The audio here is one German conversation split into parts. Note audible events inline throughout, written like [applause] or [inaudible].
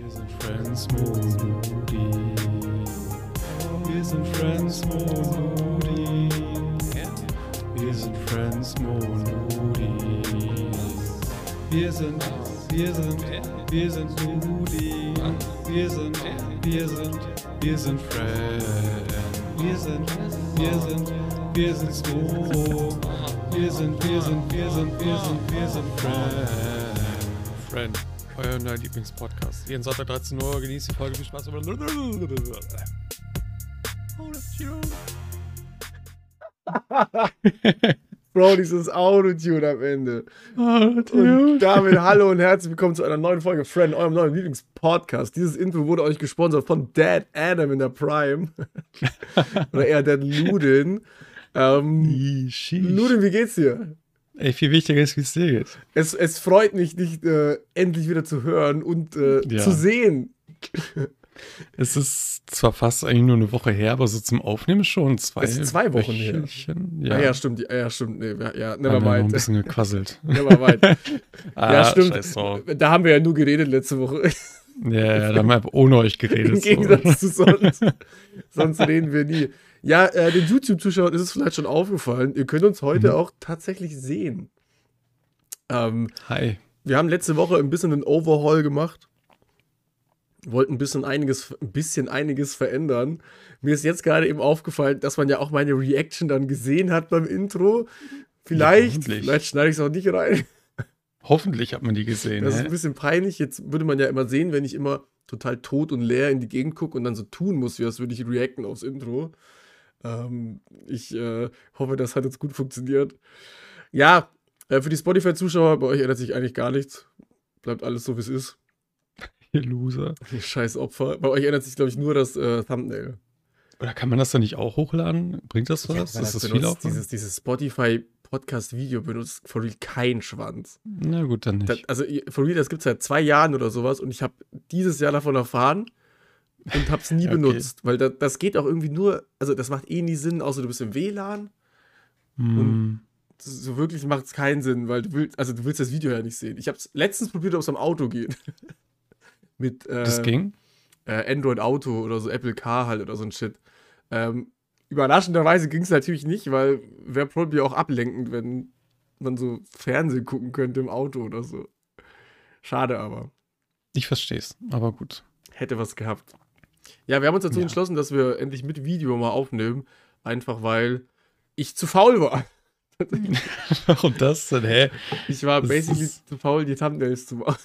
Wir sind Friends Moody. Wir sind Friends Moody. Wir sind Friends Moody. Wir sind, wir sind, wir sind Moody. Wir sind, wir sind, wir sind Friends. Wir sind, wir sind, wir sind Smo. Wir sind, wir sind, wir sind, wir sind, wir sind Friends. Friend, euer neuer Lieblingspodcast. Jeden Sonntag 13 Uhr genießt die Folge. Viel Spaß. [laughs] Bro, dieses Autotune am Ende. Und damit hallo und herzlich willkommen zu einer neuen Folge Friend, eurem neuen Lieblingspodcast. Dieses Intro wurde euch gesponsert von Dad Adam in der Prime. [laughs] Oder eher Dad Ludin. Ähm, Ludin, wie geht's dir? Ey, viel wichtiger ist, wie es dir geht. Es, es freut mich, dich äh, endlich wieder zu hören und äh, Ja. zu sehen. [laughs] Es ist zwar fast eigentlich nur eine Woche her, aber so zum Aufnehmen schon zwei, Es ist zwei Wochen her. Wöchelchen. Ja, Ja, ah, ja stimmt. Ja, ja, stimmt. Nee, ja, never noch ein mind. bisschen gequasselt. [laughs] Never mind. [laughs] ah, ja, stimmt. Da haben wir ja nur geredet letzte Woche. Ja, ja, da haben wir ohne euch Im geredet. so. Gegensatz zu sonst. sonst reden wir nie. Ja, äh, den YouTube-Zuschauern ist es vielleicht schon aufgefallen. Ihr könnt uns heute Mhm. auch tatsächlich sehen. Ähm, Hi. wir haben letzte Woche ein bisschen einen Overhaul gemacht. Wollten ein bisschen einiges, ein bisschen einiges verändern. Mir ist jetzt gerade eben aufgefallen, dass man ja auch meine Reaction dann gesehen hat beim Intro. Vielleicht, hoffentlich. vielleicht schneide ich es auch nicht rein. Hoffentlich hat man die gesehen. Das ist hä? ein bisschen peinlich. Jetzt würde man ja immer sehen, wenn ich immer total tot und leer in die Gegend gucke und dann so tun muss, wie als würde ich reacten aufs Intro. Ähm, ich äh, hoffe, das hat jetzt gut funktioniert. Ja, äh, für die Spotify-Zuschauer, bei euch ändert sich eigentlich gar nichts. Bleibt alles so, wie es ist. [laughs] Ihr Loser. Ihr scheiß Opfer. Bei euch ändert sich, glaube ich, nur das äh, Thumbnail. Oder kann man das dann nicht auch hochladen? Bringt das was? Ja, ist das das viel Aufwand? dieses, dieses Spotify-Podcast-Video benutzt for real kein Schwanz. Na gut, dann nicht. Das, also, for real, das gibt es seit zwei Jahren oder sowas und ich habe dieses Jahr davon erfahren und habe es nie [laughs] Okay. benutzt, weil da, das geht auch irgendwie nur, also das macht eh nie Sinn, außer du bist im WLAN. Hm, Das- So wirklich macht es keinen Sinn, weil du willst, also du willst das Video ja nicht sehen. Ich habe es letztens probiert, ob es am Auto geht. [laughs] Mit äh, das ging? äh, Android Auto oder so Apple Car halt oder so ein Shit. Ähm, überraschenderweise ging es natürlich nicht, weil wäre probably auch ablenkend, wenn man so Fernsehen gucken könnte im Auto oder so. Schade aber. Ich versteh's, aber gut. Hätte was gehabt. Ja, wir haben uns dazu Ja. entschlossen, dass wir endlich mit Video mal aufnehmen. Einfach weil ich zu faul war. [laughs] Warum das denn, hä? Ich war Das basically ist- zu faul, die Thumbnails zu machen.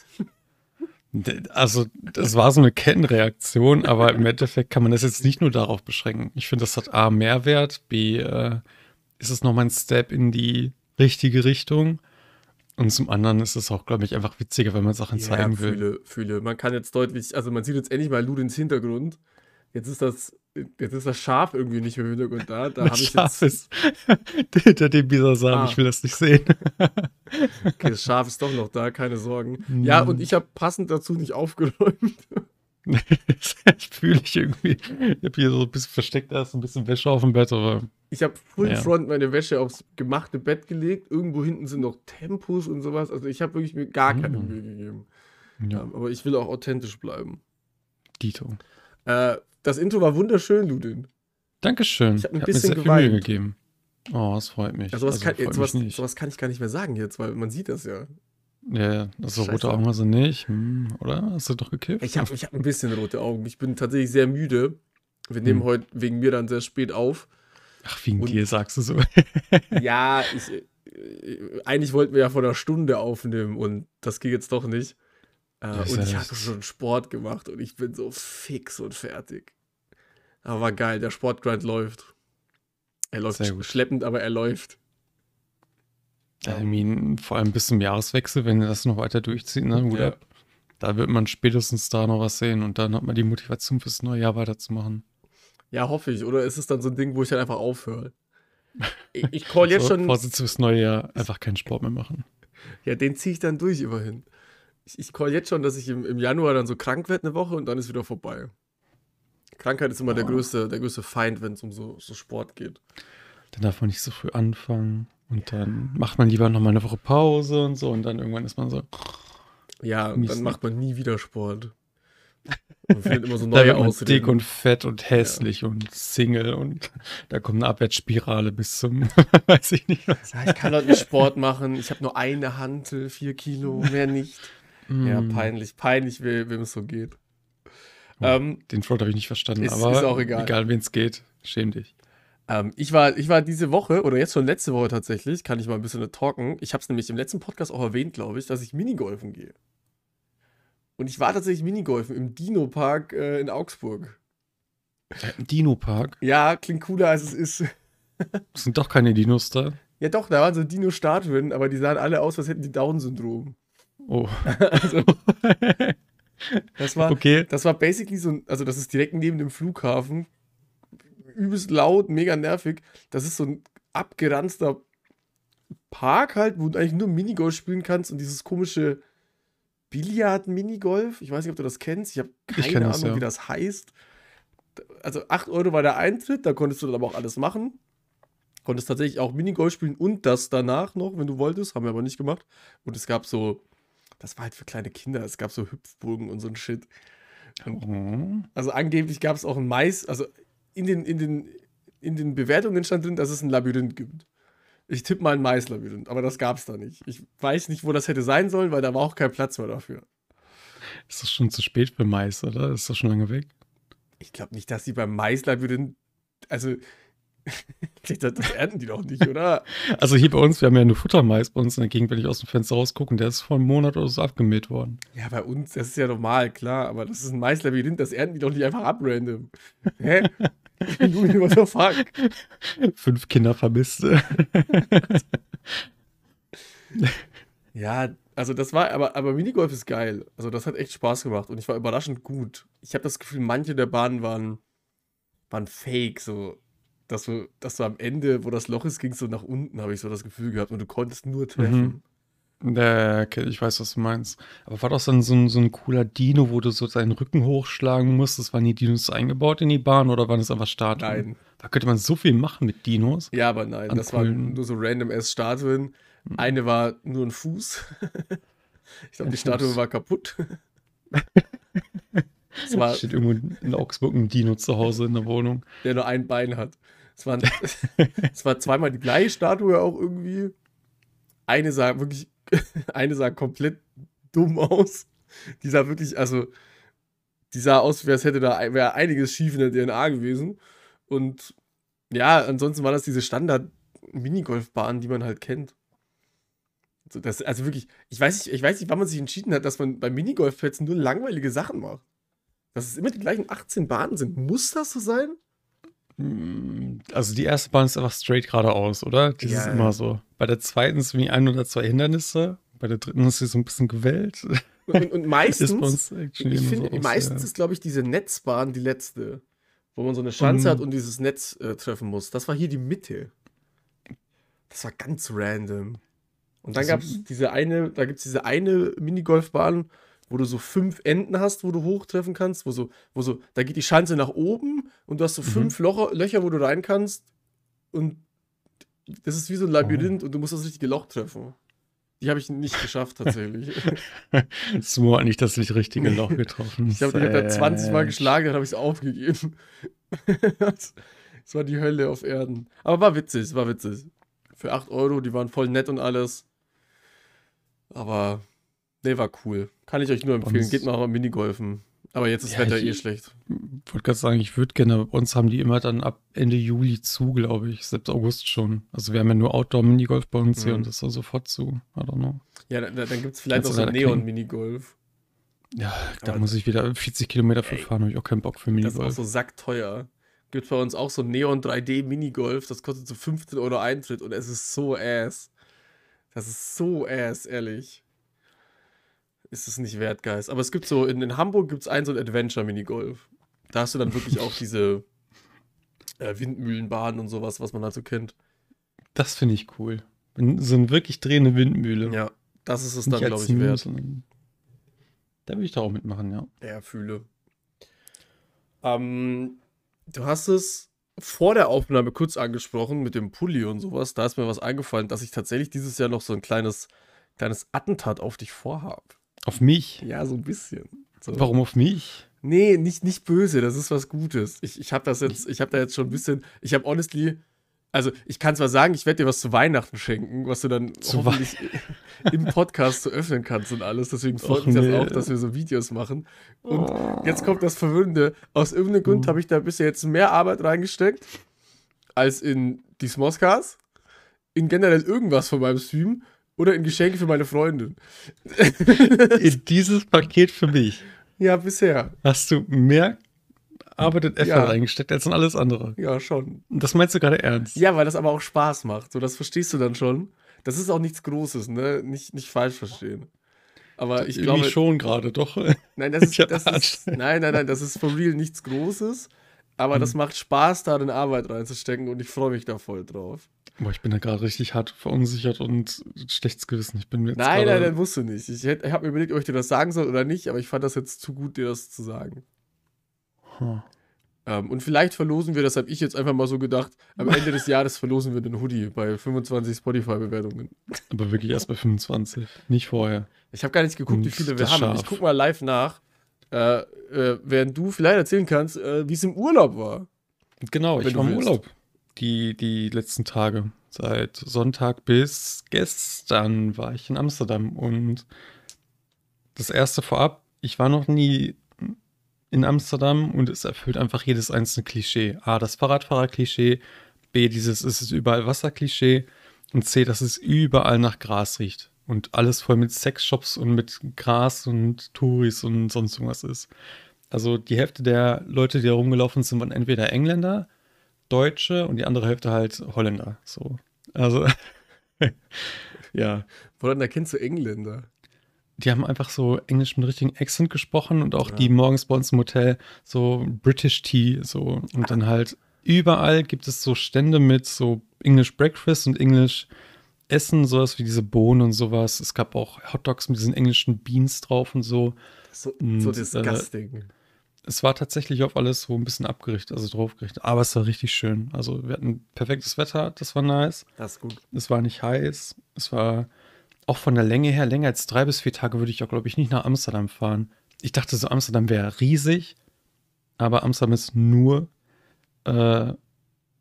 Also, das war so eine Kettenreaktion, aber im Endeffekt kann man das jetzt nicht nur darauf beschränken. Ich finde, das hat A, Mehrwert, B, äh, ist es nochmal ein Step in die richtige Richtung. Und zum anderen ist es auch, glaube ich, einfach witziger, wenn man Sachen zeigen will. Fühle, fühle. Man kann jetzt deutlich, also man sieht jetzt endlich mal Ludins Hintergrund. Jetzt ist das, jetzt ist das Schaf irgendwie nicht mehr im Hintergrund da. Da [laughs] habe ich jetzt, ist [laughs] hinter dem Bisasam, Ah. ich will das nicht sehen. okay, das Schaf ist doch noch da, keine Sorgen. [laughs] Ja, und ich habe passend dazu nicht aufgeräumt. Das [laughs] fühle ich irgendwie. Ich habe hier so ein bisschen versteckt, da ist so ein bisschen Wäsche auf dem Bett, aber Ich habe Full Ja. Front meine Wäsche aufs gemachte Bett gelegt. Irgendwo hinten sind noch Tempos und sowas. Also ich habe wirklich mir gar keine Mm. Mühe gegeben. ja, Ähm, aber ich will auch authentisch bleiben. Dito. Äh, das Intro war wunderschön, Ludin. Dankeschön. Ich hab ein mir bisschen sehr viel Mühe geweint. gegeben. Oh, das freut mich. Ja, sowas, Also, kann, sowas, mich sowas kann ich gar nicht mehr sagen jetzt, weil man sieht das ja. Ja, ja, das so Scheiße. rote Augen hast du nicht, hm, oder? Hast du doch gekifft? Ich habe ich hab ein bisschen rote Augen. Ich bin tatsächlich sehr müde. Wir nehmen Hm. heute wegen mir dann sehr spät auf. Ach, wegen Und- dir sagst du so. [laughs] ja, ich, äh, eigentlich wollten wir ja vor einer Stunde aufnehmen und das ging jetzt doch nicht. Äh, und ich hatte schon Sport gemacht und ich bin so fix und fertig. Aber geil, der Sportgrind läuft. Er läuft schleppend, aber er läuft. I mean, vor allem bis zum Jahreswechsel, wenn ihr das noch weiter durchzieht, ne? Gut Ja. Da wird man spätestens da noch was sehen und dann hat man die Motivation fürs neue Jahr weiterzumachen. Ja, hoffe ich. Oder ist es dann so ein Ding, wo ich dann einfach aufhöre? [laughs] Ich, ich call jetzt So, schon. Vorsitz fürs neue Jahr, einfach keinen Sport mehr machen. Ja, den ziehe ich dann durch immerhin. Ich, ich call jetzt schon, dass ich im, im Januar dann so krank werde eine Woche und dann ist wieder vorbei. Krankheit ist immer der Ah. größte, der größte Feind, wenn es um so, so Sport geht. Dann darf man nicht so früh anfangen und dann macht man lieber noch mal eine Woche Pause und so und dann irgendwann ist man so, Ja, und dann macht man nie wieder Sport. [laughs] Man findet immer so neue Ausreden. dick und fett und hässlich und Single und [laughs] da kommt eine Abwärtsspirale bis zum, [laughs] weiß ich nicht was. Ja, ich kann heute nicht Sport machen. Ich habe nur eine Hantel, vier Kilo, mehr nicht. Ja, Mm, peinlich, peinlich, we- wem es so geht. Oh. Ähm, Den Float habe ich nicht verstanden, Ist- aber ist auch egal. egal wen es geht, schäm dich. Ähm, ich, war, ich war diese Woche, oder jetzt schon letzte Woche tatsächlich, kann ich mal ein bisschen talken. Ich habe es nämlich im letzten Podcast auch erwähnt, glaube ich, dass ich Minigolfen gehe. Und ich war tatsächlich Minigolfen im Dino-Park äh, in Augsburg. Im Dino-Park, Ja, klingt cooler als es ist. [laughs] sind doch keine Dinos da. Ja, doch, da waren so Dino-Statuen, aber die sahen alle aus, als hätten die Down-Syndrom. Oh. [laughs] [laughs] Also, das war, okay. Das war basically so, ein- also das ist direkt neben dem Flughafen. Übelst laut, mega nervig. Das ist so ein abgeranzter Park halt, wo du eigentlich nur Minigolf spielen kannst und dieses komische Billard-Minigolf. Ich weiß nicht, ob du das kennst. Ich habe keine kenn Ahnung, das, ja. wie das heißt. Also 8 Euro war der Eintritt, da konntest du dann aber auch alles machen. Konntest tatsächlich auch Minigolf spielen und das danach noch, wenn du wolltest. Haben wir aber nicht gemacht. Und es gab so, das war halt für kleine Kinder, es gab so Hüpfburgen und so ein Shit. Oh. Also angeblich gab es auch ein Mais, also in den, in, den, in den Bewertungen stand drin, dass es ein Labyrinth gibt. Ich tippe mal ein Maislabyrinth, aber das gab es da nicht. Ich weiß nicht, wo das hätte sein sollen, weil da war auch kein Platz mehr dafür. Ist das schon zu spät für Mais, oder? Ist das schon lange weg? Ich glaube nicht, dass die beim Maislabyrinth, also [laughs] das, das ernten die doch nicht, oder? [laughs] Also hier bei uns, wir haben ja nur Futtermais bei uns in der Gegend, wenn ich aus dem Fenster rausgucke, der ist vor einem Monat oder so abgemäht worden. Ja, bei uns, das ist ja normal, klar, aber das ist ein Maislabyrinth, das ernten die doch nicht einfach ab random. Hä? [laughs] Junge, what the fuck? Fünf Kinder vermisst. Ja, also das war, aber, aber Minigolf ist geil. Also das hat echt Spaß gemacht und ich war überraschend gut. Ich habe das Gefühl, manche der Bahnen waren, waren fake, so. Dass du, dass du am Ende, wo das Loch ist, ging es so nach unten, habe ich so das Gefühl gehabt und du konntest nur treffen. Ja, okay, ich weiß, was du meinst. Aber war das dann so ein, so ein cooler Dino, wo du so deinen Rücken hochschlagen musstest? Waren die Dinos eingebaut in die Bahn oder waren das einfach Statuen? Nein. Da könnte man so viel machen mit Dinos. Ja, aber nein, An das waren nur so random ass Statuen. Eine war nur ein Fuß. [laughs] ich glaube, die Statue Fuß. war kaputt. [laughs] es war, Steht irgendwo in Augsburg ein Dino zu Hause in der Wohnung. der nur ein Bein hat. Es [laughs] war zweimal die gleiche Statue auch irgendwie. Eine sah wirklich, [laughs] eine sah komplett dumm aus. Die sah wirklich, also, die sah aus, als hätte da wäre einiges schief in der DNA gewesen. Und ja, ansonsten war das diese Standard-Minigolfbahn, die man halt kennt. So, das, also wirklich, ich weiß, nicht, ich weiß nicht, wann man sich entschieden hat, dass man bei Minigolfplätzen nur langweilige Sachen macht. Dass es immer die gleichen 18 Bahnen sind. Muss das so sein? Also die erste Bahn ist einfach straight geradeaus, oder? Die Ja, ist ja. immer so. Bei der zweiten sind wie ein oder zwei Hindernisse. Bei der dritten ist sie so ein bisschen gewellt. Und, und, [laughs] meistens, ist ich finde, so meistens ja. ist, glaube ich, diese Netzbahn die letzte. Wo man so eine Schanze Mhm. hat und dieses Netz äh, treffen muss. Das war hier die Mitte. Das war ganz random. Und dann gab es diese eine, da gibt es diese eine Minigolfbahn, wo du so fünf Enden hast, wo du hochtreffen kannst, wo so, wo so, da geht die Schanze nach oben und du hast so Mhm. fünf Locher, Löcher, wo du rein kannst. Und das ist wie so ein Labyrinth Oh. und du musst das richtige Loch treffen. Die habe ich nicht geschafft, tatsächlich. [laughs] Smo hat nicht das richtige Loch getroffen. Ich habe da 20 Mal geschlagen, dann habe ich [laughs] es aufgegeben. das war die Hölle auf Erden. Aber war witzig, war witzig. Für 8 Euro, die waren voll nett und alles. Aber, ne, war cool. Kann ich euch nur empfehlen. Geht mal Minigolfen. Aber jetzt ist Ja, Wetter ich- eh schlecht. Ich wollte gerade sagen, ich würde gerne, bei uns haben die immer dann ab Ende Juli zu, glaube ich. Selbst August schon. Also wir haben ja nur Outdoor-Minigolf bei uns hier Mhm. und das ist dann sofort zu. I don't know. Ja, dann, dann gibt es vielleicht Kannst noch du so Neon-Minigolf. Ja, da muss ich wieder 40 Kilometer für Ey, fahren, habe ich auch keinen Bock für Das ist auch Minigolf. so sackteuer. Gibt bei uns auch so Neon 3D Minigolf. Das kostet so 15 Euro Eintritt und es ist so ass. Das ist so ass, ehrlich. Ist es nicht wert, Guys. Aber es gibt so, in, in Hamburg gibt es ein so ein Adventure-Minigolf. Da hast du dann wirklich auch diese äh, Windmühlenbahnen und sowas, was man halt so kennt. Das finde ich cool. So eine wirklich drehende Windmühle. Ja, das ist es dann, glaube ich, Snooze, wert. Da würde ich da auch mitmachen, ja. Ja, fühle. Ähm, du hast es vor der Aufnahme kurz angesprochen mit dem Pulli und sowas. Da ist mir was eingefallen, dass ich tatsächlich dieses Jahr noch so ein kleines, kleines Attentat auf dich vorhabe. Auf mich? Ja, so ein bisschen. So. Warum auf mich? Nee, nicht, nicht böse, das ist was Gutes. Ich, ich habe das jetzt, ich habe da jetzt schon ein bisschen, ich habe honestly, also ich kann zwar sagen, ich werde dir was zu Weihnachten schenken, was du dann Zu hoffentlich [laughs] im Podcast so öffnen kannst und alles. Deswegen freut mich das nee. auch, dass wir so Videos machen. Und jetzt kommt das Verwirrende. Aus irgendeinem Grund habe ich da bisher jetzt mehr Arbeit reingesteckt als in die Smoscas, in generell irgendwas von meinem Stream oder in Geschenke für meine Freundin. [laughs] In dieses Paket für mich Ja, bisher. hast du mehr Arbeit und Effort Ja. reingesteckt als in alles andere. Ja, schon. Und das meinst du gerade ernst? Ja, weil das aber auch Spaß macht. So, das verstehst du dann schon. Das ist auch nichts Großes, ne? Nicht, nicht falsch verstehen. Aber ich glaube, schon gerade, doch. nein, das [laughs] ist, das ist, nein, nein, nein, das ist for real nichts Großes. Aber Hm. das macht Spaß, da in Arbeit reinzustecken und ich freue mich da voll drauf. Boah, ich bin da gerade richtig hart verunsichert und schlechtes Gewissen. Ich bin mir jetzt Nein, nein, nein, musst du nicht. Ich, hätt- ich habe mir überlegt, ob ich dir das sagen soll oder nicht, aber ich fand das jetzt zu gut, dir das zu sagen. Hm. Ähm, und vielleicht verlosen wir, das habe ich jetzt einfach mal so gedacht, am Ende des [laughs] Jahres verlosen wir den Hoodie bei 25 Spotify-Bewertungen. Aber wirklich erst bei 25, nicht vorher. Ich habe gar nicht geguckt, wie Und viele wir haben. scharf. Ich guck mal live nach, äh, äh, während du vielleicht erzählen kannst, äh, wie es im Urlaub war. Genau, Wenn ich war im. Urlaub. Die, die letzten Tage. Seit Sonntag bis gestern war ich in Amsterdam. Und das erste vorab, ich war noch nie in Amsterdam und es erfüllt einfach jedes einzelne Klischee. A, das Fahrradfahrer-Klischee. B, dieses es ist überall Wasser-Klischee. Und C, dass es überall nach Gras riecht. Und alles voll mit Sexshops und mit Gras und Touris und sonst irgendwas ist. Also die Hälfte der Leute, die da rumgelaufen sind, waren entweder Engländer, Deutsche und die andere Hälfte halt Holländer. So. Also, [laughs] ja. Woran erkennst du Engländer? Die haben einfach so Englisch mit richtigen Accent gesprochen und auch Ja. die morgens bei uns im Hotel so British Tea, so. Und dann halt überall gibt es so Stände mit so English Breakfast und English Essen, sowas wie diese Bohnen und sowas. Es gab auch Hotdogs mit diesen englischen Beans drauf und so. So, Und, so äh, disgusting. Es war tatsächlich auf alles so ein bisschen abgerichtet, also draufgerichtet. Aber es war richtig schön. Also wir hatten perfektes Wetter, das war nice. das ist gut. Es war nicht heiß. Es war auch von der Länge her, länger als drei bis vier Tage würde ich auch, glaube ich, nicht nach Amsterdam fahren. Ich dachte so, Amsterdam wäre riesig, aber Amsterdam ist nur, äh,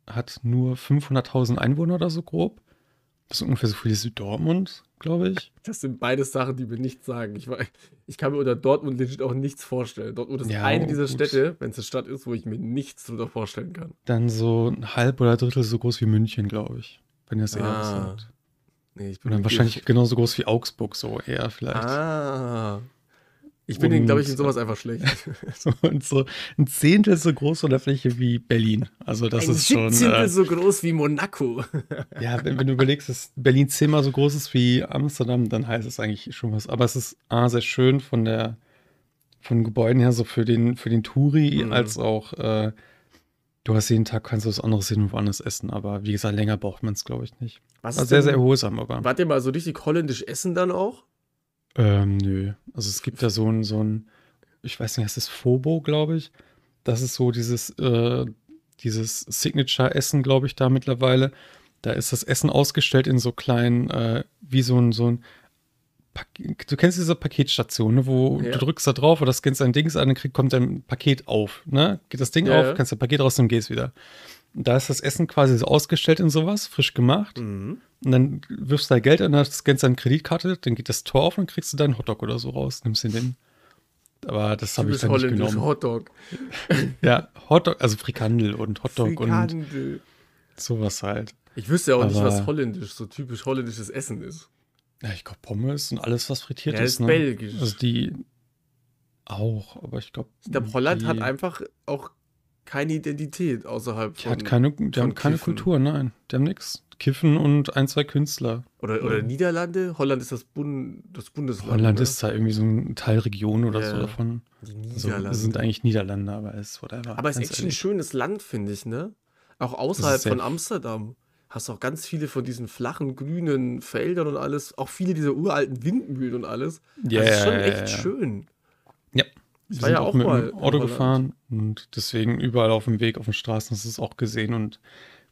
hat nur 500.000 Einwohner oder so grob. Das ist ungefähr so viel wie Dortmund, glaube ich. Das sind beides Sachen, die mir nichts sagen. Ich, war, ich kann mir unter Dortmund legit auch nichts vorstellen. Dortmund ist Ja, eine dieser gut. Städte, wenn es eine Stadt ist, wo ich mir nichts drunter vorstellen kann. Dann so ein halb oder Drittel so groß wie München, glaube ich. Wenn ihr es eher Ah, sagt. Nee, ich Und dann wahrscheinlich genauso groß wie Augsburg, so eher vielleicht. Ah. Ich bin, glaube ich, in sowas einfach schlecht. [laughs] Und so ein Zehntel so groß von der Fläche wie Berlin. Also das Ein ist schon. Siebzehntel Äh, so groß wie Monaco. [laughs] ja, wenn, wenn du überlegst, dass Berlin zehnmal so groß ist wie Amsterdam, dann heißt es eigentlich schon was. Aber es ist A, sehr schön von der von den Gebäuden her, so für den, für den Touri, Mhm. als auch äh, du hast jeden Tag, kannst du was anderes sehen und woanders essen. Aber wie gesagt, länger braucht man es, glaube ich, nicht. Was War ist sehr, denn- sehr erholsam, aber. Wart ihr mal so richtig holländisch essen dann auch? Ähm, nö. Also es gibt da so ein, so ein, ich weiß nicht, heißt das Fobo, glaube ich. Das ist so dieses, äh, dieses Signature-Essen, glaube ich, da mittlerweile. Da ist das Essen ausgestellt in so kleinen, äh, wie so ein, so ein, Pak du kennst diese Paketstation, ne, wo Ja. du drückst da drauf oder scannst dein Dings an, dann krieg, kommt dein Paket auf, ne? Geht das Ding Ja, auf, ja. kannst dein Paket rausnehmen, gehst wieder. Und da ist das Essen quasi so ausgestellt in sowas, frisch gemacht. Mhm. Und dann wirfst du da Geld an, dann scannst deine Kreditkarte, dann geht das Tor auf und dann kriegst du deinen Hotdog oder so raus, nimmst den den. Aber das habe ich dann nicht genommen. Hotdog. [laughs] Ja, Hotdog, also Frikandel und Hotdog und Frikandel. sowas halt. Ich wüsste ja auch nicht, Aber- was holländisch, so typisch holländisches Essen ist. Ja, ich glaube Pommes und alles, was frittiert Ja, ist. ist Ne? belgisch. Also die auch, aber ich glaube. Ich glaube, Holland hat einfach auch keine Identität außerhalb Die von. hat keine, die haben keine Kiffen. Kultur, nein. Die haben nix. Kiffen und ein, zwei Künstler. Oder, oder Ja. Niederlande? Holland ist das, Bund, das Bundesland. Holland ne? ist da irgendwie so ein Teilregion oder Ja. so davon. Die Also, Niederlande. sind eigentlich Niederländer, aber es ist whatever. Aber es ist echt ein ehrlich. schönes Land, finde ich, ne? Auch außerhalb von Amsterdam hast du auch ganz viele von diesen flachen, grünen Feldern und alles. Auch viele dieser uralten Windmühlen und alles. Ja, das ist schon echt schön. Ja. Wir war sind ja auch auch mit mal dem Auto gefahren und deswegen überall auf dem Weg, auf den Straßen, hast du es auch gesehen und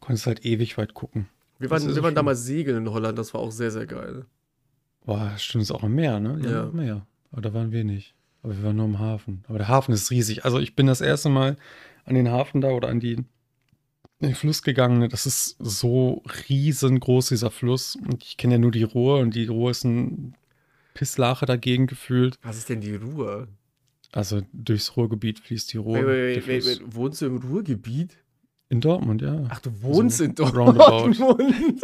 konntest halt ewig weit gucken. Wir waren, wir waren schön. damals segeln in Holland, das war auch sehr, sehr geil. Boah, stimmt, ist auch am Meer, ne? Ja. am Meer. Aber da waren wir nicht. Aber wir waren nur im Hafen. Aber der Hafen ist riesig. Also ich bin das erste Mal an den Hafen da oder an die, den Fluss gegangen. Das ist so riesengroß, dieser Fluss. Und ich kenne ja nur die Ruhr und die Ruhr ist ein Pisslache dagegen gefühlt. Was ist denn die Ruhr? Also durchs Ruhrgebiet fließt die Ruhr. Wait, wait, wait, wohnst du im Ruhrgebiet? In Dortmund, ja. Ach, du wohnst So in roundabout. [laughs] Dortmund.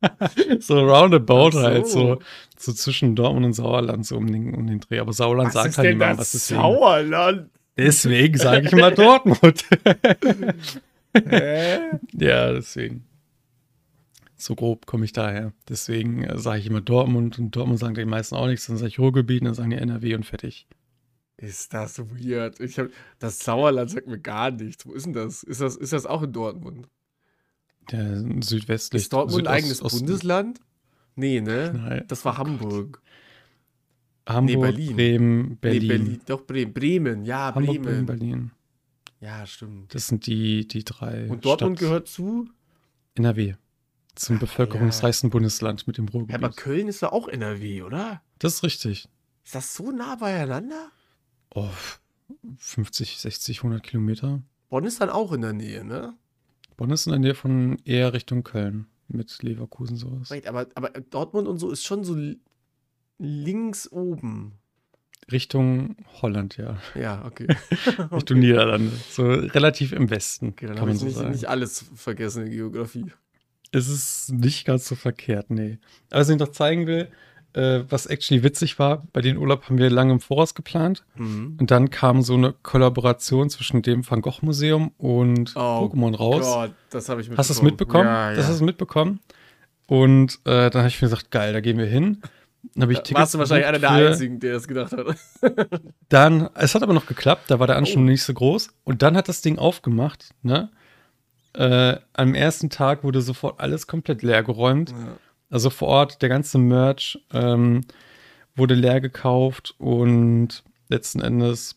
[laughs] so roundabout Ach so. halt, so, so zwischen Dortmund und Sauerland, so um den, um den Dreh. Aber Sauerland Was sagt ist halt denn niemand, das was deswegen. Sauerland? Deswegen sage ich [laughs] immer Dortmund. Hä? ja, deswegen. So grob komme ich daher. Deswegen äh, sage ich immer Dortmund und Dortmund sagen die meisten auch nichts. Dann sage ich Ruhrgebiet, dann sagen die NRW und fertig. Ist das weird? Ich hab, das Sauerland sagt mir gar nichts. Wo ist denn das? Ist das, ist das auch in Dortmund? Der südwestlich. Ist Dortmund ein Südost- eigenes Osten. Bundesland? Nee, ne? Nein. Das war Hamburg. Hamburg, Berlin. Bremen, Berlin. Nee, Berlin. Doch, Bremen. Bremen, ja, Hamburg, Bremen. Bremen, Berlin. Ja, stimmt. Das sind die, die drei. Und Dortmund Stadt- gehört zu? NRW. Zum bevölkerungsreichsten Bundesland mit dem Ja, Ruhrgebiet. aber Köln ist ja auch NRW, oder? das ist richtig. Ist das so nah beieinander? Oh, 50, 60, 100 Kilometer. Bonn ist dann auch in der Nähe, ne? Bonn ist in der Nähe von eher Richtung Köln. Mit Leverkusen sowas. Wait, aber, aber Dortmund und so ist schon so li- links oben. Richtung Holland, ja. Ja, okay. [laughs] Richtung Niederlande. So relativ im Westen, Okay, dann kann habe man ich so nicht, sagen. nicht alles vergessen in Geografie. Es ist nicht ganz so verkehrt, nee. Aber was ich noch zeigen will, äh, was actually witzig war, bei den Urlaub haben wir lange im Voraus geplant. Mhm. Und dann kam so eine Kollaboration zwischen dem Van Gogh Museum und Oh Pokémon raus. Gott, das habe ich mitbekommen. Hast du es mitbekommen? Ja, ja. Das hast du mitbekommen. Und äh, dann habe ich mir gesagt, geil, da gehen wir hin. Dann habe ich Da Tickets warst du wahrscheinlich einer der Einzigen, der das gedacht hat. [laughs] Dann, es hat aber noch geklappt, da war der Oh. Ansturm nicht so groß. Und dann hat das Ding aufgemacht, ne? Äh, am ersten Tag wurde sofort alles komplett leer geräumt. Ja. Also vor Ort, der ganze Merch ähm, wurde leer gekauft und letzten Endes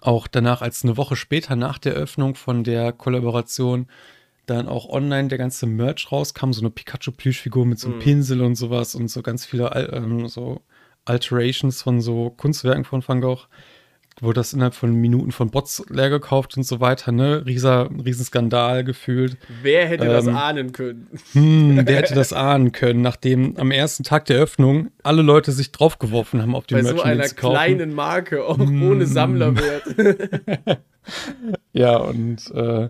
auch danach, als eine Woche später nach der Öffnung von der Kollaboration dann auch online der ganze Merch rauskam, so eine Pikachu-Plüschfigur mit so einem Mhm. Pinsel und sowas und so ganz viele ähm, so Alterations von so Kunstwerken von Van Gogh, wurde das innerhalb von Minuten von Bots leer gekauft und so weiter, ne? Rieser, Riesenskandal gefühlt. Wer hätte das Ähm, ahnen können? Hm, wer hätte das [laughs] ahnen können, nachdem am ersten Tag der Öffnung alle Leute sich draufgeworfen haben auf die Bei so Merch, um den einer kaufen. kleinen Marke, auch Mm. ohne Sammlerwert. [laughs] Ja, und äh,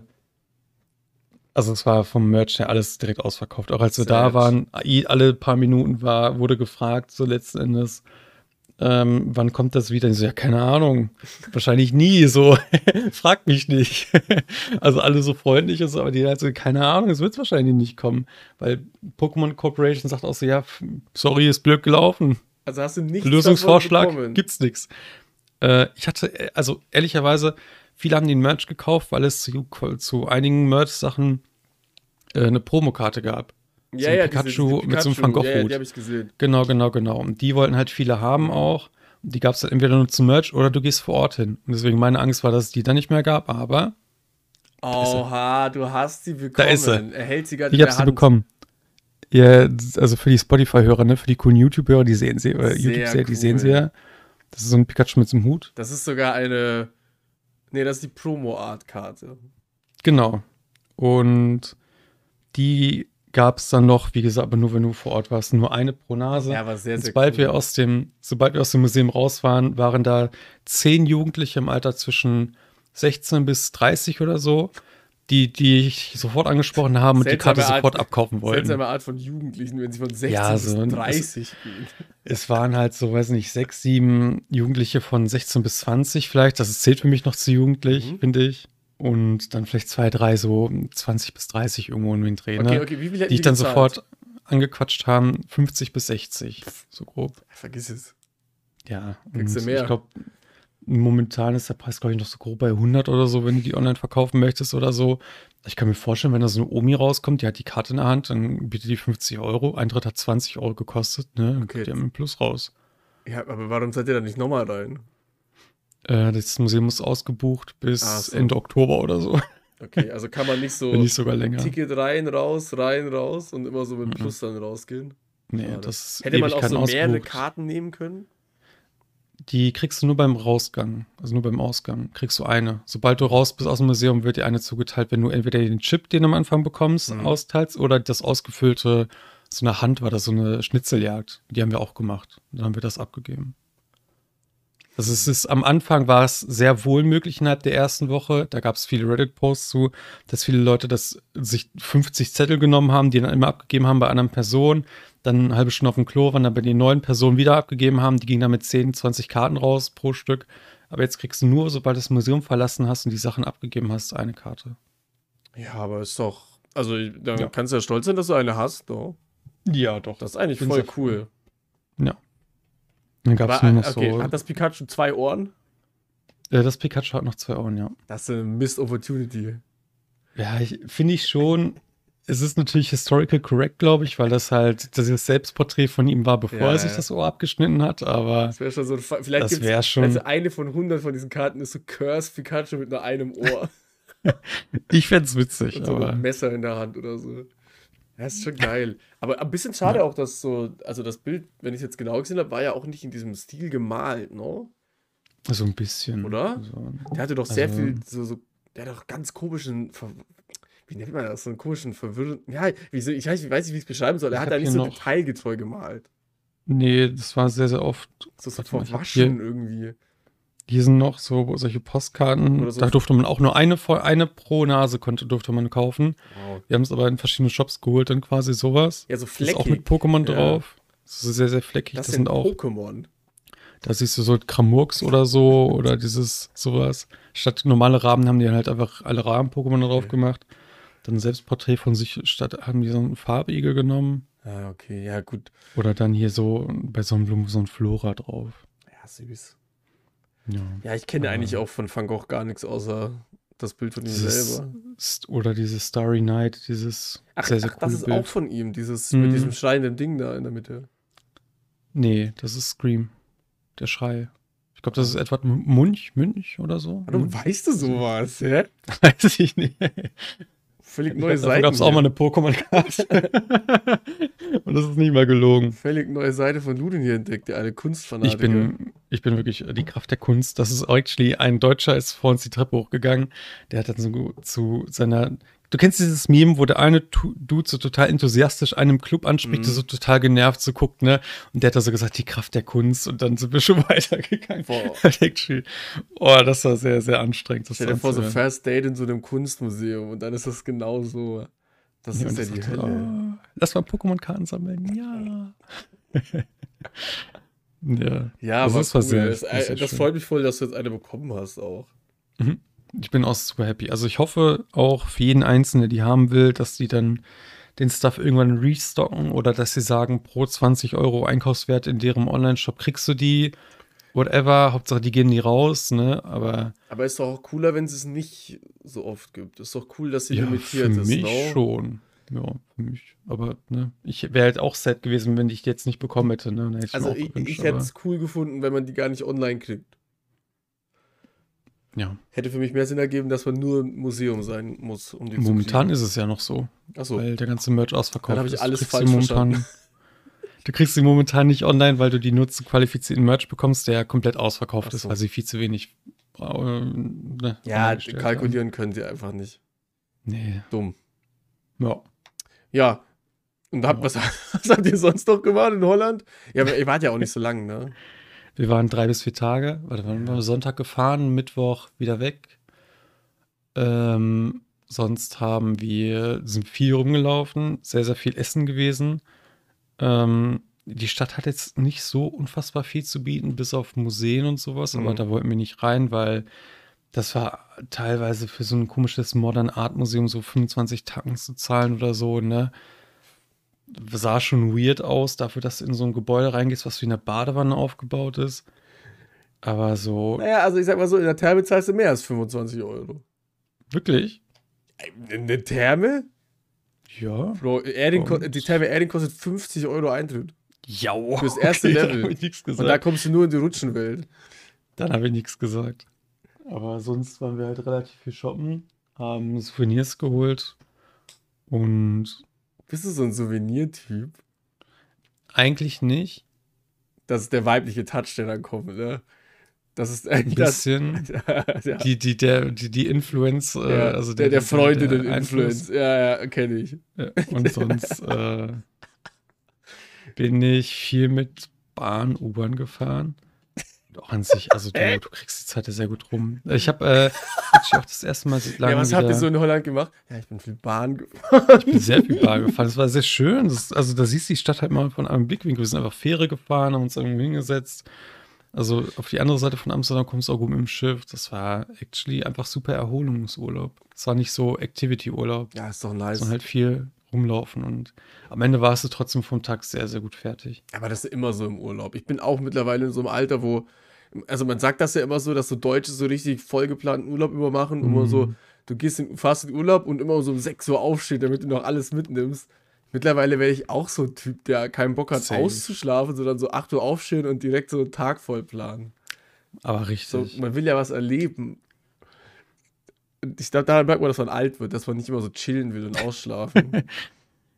also es war vom Merch her alles direkt ausverkauft. Auch als wir da Sad. waren, alle paar Minuten war, wurde gefragt, so letzten Endes, ähm, wann kommt das wieder? Ich so, ja, keine Ahnung. Wahrscheinlich nie. So, [laughs] frag mich nicht. [laughs] also alle so freundlich und so, aber die halt so, keine Ahnung, es wird wahrscheinlich nicht kommen. Weil Pokémon Corporation sagt auch so, ja, sorry, ist blöd gelaufen. Also hast du nichts Lösungsvorschlag gibt's nichts. Äh, ich hatte, äh, also ehrlicherweise, viele haben den Merch gekauft, weil es zu, zu einigen Merch-Sachen äh, eine Promokarte gab. Ja, so ja, Pikachu mit so einem Van Ja, ja, Gogh-Hut. die habe ich gesehen. Genau, genau, genau. Und die wollten halt viele haben auch. Die gab es dann entweder nur zum Merch oder du gehst vor Ort hin. Und deswegen meine Angst war, dass es die dann nicht mehr gab, aber er. Oha, du hast sie bekommen. Da ist er. Er hält sie gerade ich habe sie bekommen. Ja, also für die Spotify-Hörer, ne, für die coolen YouTube-Hörer, die sehen sie, oder YouTube-Seher, die sehen cool. sie ja. Das ist so ein Pikachu mit so einem Hut. Das ist sogar eine. Nee, das ist die Promo-Art-Karte. Genau. Und die gab es dann noch, wie gesagt, aber nur wenn du vor Ort warst, nur eine pro Nase. Ja, war sehr, sehr sobald cool. wir aus dem, sobald wir aus dem Museum raus waren, waren da zehn Jugendliche im Alter zwischen 16 bis 30 oder so, die, die ich sofort angesprochen haben und die Seltsame Karte Art- sofort abkaufen wollten. Seltsame Art von Jugendlichen, wenn sie von 16 Ja, so bis 30 gehen. Es waren halt so, weiß nicht, sechs, sieben Jugendliche von 16 bis 20 vielleicht. Das zählt für mich noch zu jugendlich, Mhm. finde ich. Und dann vielleicht zwei, drei so 20 bis 30 irgendwo in den Dreh, Okay, okay, wie viel hätten die ich dann gezahlt? sofort angequatscht haben, 50 bis 60, so grob. Vergiss es. Ja, Kriegst du mehr? ich glaube, momentan ist der Preis, glaube ich, noch so grob bei 100 oder so, wenn du die online verkaufen möchtest oder so. Ich kann mir vorstellen, wenn da so eine Omi rauskommt, die hat die Karte in der Hand, dann bietet die 50 Euro. Eintritt hat 20 Euro gekostet, ne? Dann Okay. kommt die mit Plus raus. Ja, aber warum seid ihr da nicht nochmal rein? Äh, das Museum ist ausgebucht bis so. Ende Oktober oder so, Okay, also kann man nicht [laughs] so nicht sogar länger. Ticket rein, raus, rein, raus und immer so mit Plus dann rausgehen. Nee, Schade. das Hätte man auch so mehrere ausgebucht. Karten nehmen können? Die kriegst du nur beim Rausgang, also nur beim Ausgang, kriegst du eine. Sobald du raus bist aus dem Museum, wird dir eine zugeteilt, wenn du entweder den Chip, den du am Anfang bekommst, Mhm. austeilst oder das ausgefüllte, so eine Hand war das, so eine Schnitzeljagd. Die haben wir auch gemacht. Dann haben wir das abgegeben. Also es ist, am Anfang war es sehr wohl möglich innerhalb der ersten Woche. Da gab es viele Reddit-Posts zu, dass viele Leute das sich 50 Zettel genommen haben, die dann immer abgegeben haben bei anderen Personen, dann eine halbe Stunde auf dem Klo waren, dann bei den neuen Personen wieder abgegeben haben. Die gingen dann mit 10, 20 Karten raus pro Stück. Aber jetzt kriegst du nur, sobald du das Museum verlassen hast und die Sachen abgegeben hast, eine Karte. Ja, aber ist doch. Also, dann Ja. kannst du ja stolz sein, dass du eine hast, doch. Ja, doch. Das ist eigentlich Bin voll sehr froh. Dann gab es nur noch okay, so. hat das Pikachu zwei Ohren? äh, das Pikachu hat noch zwei Ohren, ja. Das ist eine Missed Opportunity. Ja, ich, finde ich schon. Es ist natürlich historical correct, glaube ich, weil das halt das Selbstporträt von ihm war, bevor Ja, er sich ja. das Ohr abgeschnitten hat. Aber Das wäre schon so ein Vielleicht das wäre schon. also eine von 100 von diesen Karten ist so Curse Pikachu mit nur einem Ohr [laughs] ich fände es witzig, und so aber einem Messer in der Hand oder so. Ja, ist schon geil. Aber ein bisschen schade auch, dass so, also das Bild, wenn ich es jetzt genau gesehen habe, war ja auch nicht in diesem Stil gemalt, ne? so ein bisschen. Oder? Also, Der hatte doch sehr Also- viel, so, so, der hat doch ganz komischen, wie nennt man das, so einen komischen, verwirrenden, ja, wie so, ich weiß, ich weiß nicht, wie ich es beschreiben soll. Er hat da nicht so detailgetreu gemalt. nee, das war sehr, sehr oft. So, so verwaschen irgendwie. Hier sind noch so solche Postkarten. Oder so- Da durfte man auch nur eine, eine pro Nase konnte, durfte man kaufen. Wow. Wir haben es aber in verschiedenen Shops geholt, dann quasi sowas. Ja, so Das ist auch fleckig. mit Pokémon Ja. drauf. Das ist sehr, sehr fleckig. Das, Das, sind auch, Pokémon. da siehst du so Kramurks oder so oder dieses sowas. Statt normale Rahmen haben die halt einfach alle Rahmen-Pokémon drauf Okay. gemacht. Dann ein Selbstporträt von sich, statt haben die so einen Farbigel genommen. Ah, okay, ja, gut. Oder dann hier so bei Sonnenblumen so ein Flora drauf. Ja, süß. Ja. Ja, ich kenne Ah. eigentlich auch von Van Gogh gar nichts außer das Bild von ihm selber. Oder dieses Starry Night, dieses Ach, sehr, sehr ach coole das ist Bild. auch von ihm, dieses Mhm. mit diesem schreienden Ding da in der Mitte. Nee, das ist Scream. Der Schrei. Ich glaube, das ist Edward M- Munch, Münch oder so. Munch? weißt du sowas, hä? [laughs] Weiß ich nicht. Völlig neue Davon Seiten. gab es auch mal eine Pokémon-Karte. [laughs] Und das ist nicht mal gelogen. Völlig neue Seite von Ludin hier entdeckt, der eine Kunstfanatiker. Ich bin, ich bin wirklich die Kraft der Kunst. Das ist actually ein Deutscher ist vor uns die Treppe hochgegangen. Der hat dann so zu seiner. Du kennst dieses Meme, wo der eine Dude so total enthusiastisch einen im Club anspricht, Mhm. der so total genervt so guckt, ne? Und der hat da so gesagt, die Kraft der Kunst. Und dann sind wir schon [laughs] weitergegangen. Boah. [laughs] Oh, das war sehr, sehr anstrengend. Das Stell dir vor, so. First Date in so einem Kunstmuseum und dann ist das genau so. Das Ja, ist ja die das Hölle. Oh, lass mal Pokémon-Karten sammeln. Ja. [laughs] ja. Ja, Das aber ist was cool. sehr- das, das das freut mich voll, dass du jetzt eine bekommen hast auch. Ich bin auch super happy. Also ich hoffe auch für jeden Einzelnen, der die haben will, dass die dann den Stuff irgendwann restocken oder dass sie sagen, pro 20 Euro Einkaufswert in deren Online-Shop kriegst du die. Whatever, Hauptsache die gehen nie raus, ne? Aber Aber ist doch auch cooler, wenn es es nicht so oft gibt. Ist doch cool, dass sie ja, limitiert für ist. mich no? schon. Ja, für mich. Aber ne, ich wäre halt auch sad gewesen, wenn ich die jetzt nicht bekommen hätte. Ne? Hätte ich Also ich, ich hätte es cool gefunden, wenn man die gar nicht online kriegt. Ja. Hätte für mich mehr Sinn ergeben, dass man nur im Museum sein muss, um die Momentan ist es ja noch so. kriegen. Achso, weil der ganze Merch ausverkauft Dann hab ich alles falsch verstanden. [laughs] Du kriegst sie momentan nicht online, weil du die nur zu qualifizierten Merch bekommst, der komplett ausverkauft Ach ist, so. weil sie viel zu wenig äh, ne, ja, kalkulieren können sie einfach nicht. haben. Nee. Dumm. Ja. Ja. Und habt, Ja. was, [laughs] was habt ihr sonst noch gemacht in Holland? Ja, aber ihr wart ja auch nicht so lang, ne? Wir waren drei bis vier Tage. Warte, wann waren wir Sonntag gefahren, Mittwoch wieder weg. Ähm, sonst haben wir, sind viel rumgelaufen, sehr, sehr viel Essen gewesen. Ähm, die Stadt hat jetzt nicht so unfassbar viel zu bieten, bis auf Museen und sowas, aber Mhm. da wollten wir nicht rein, weil das war teilweise für so ein komisches Modern Art Museum so 25 Tacken zu zahlen oder so, ne? Sah schon weird aus, dafür, dass du in so ein Gebäude reingehst, was wie eine Badewanne aufgebaut ist. Aber so, Naja, also ich sag mal so, in der Therme zahlst du mehr als 25 Euro. wirklich? In der Therme? Ja. Bro, die Therme Erding kostet 50 Euro Eintritt. Ja, Fürs erste [laughs] Level. Ich nichts Und da kommst du nur in die Rutschenwelt. Dann habe ich nichts gesagt. Aber sonst waren wir halt relativ viel shoppen, haben Souvenirs geholt und Bist du so ein Souvenirtyp? eigentlich nicht. das ist der weibliche Touch, der dann kommt, ne? Das ist Ein bisschen. [laughs] Das, ja, Die, die, der, die, die Influence, äh, ja, also der, der Freundinnen der Influence. Ja, ja, kenne ich. Ja, und sonst [laughs] äh, bin ich viel mit Bahn, U-Bahn gefahren. Auch an sich, also du, du kriegst die Zeit ja sehr gut rum. Ich habe äh, auch das erste Mal seit langem Ja, was wieder, habt ihr so in Holland gemacht? Ja, ich bin viel Bahn gefahren. [laughs] ich bin [laughs] sehr viel Bahn gefahren. Das war sehr schön. Das, also da siehst du die Stadt halt mal von einem Blickwinkel. Wir sind einfach Fähre gefahren, haben uns irgendwo hingesetzt. Also auf die andere Seite von Amsterdam kommst du auch gut mit dem Schiff. Das war actually einfach super Erholungsurlaub. Es war nicht so Activity-Urlaub. Ja, ist doch nice. sondern halt viel rumlaufen und am Ende warst du trotzdem vom Tag sehr, sehr gut fertig. Aber das ist immer so im Urlaub. Ich bin auch mittlerweile in so einem Alter, wo, also man sagt das ja immer so, dass so Deutsche so richtig vollgeplanten Urlaub immer machen. Mhm. Immer so, du gehst in, fast in Urlaub und immer so um 6 Uhr aufstehen, damit du noch alles mitnimmst. Mittlerweile werde ich auch so ein Typ, der keinen Bock hat, Safe. auszuschlafen, sondern so 8 Uhr aufstehen und direkt so einen Tag voll planen. Aber So, richtig. man will ja was erleben. Und ich glaube, daran merkt man, dass man alt wird, dass man nicht immer so chillen will und ausschlafen. [laughs]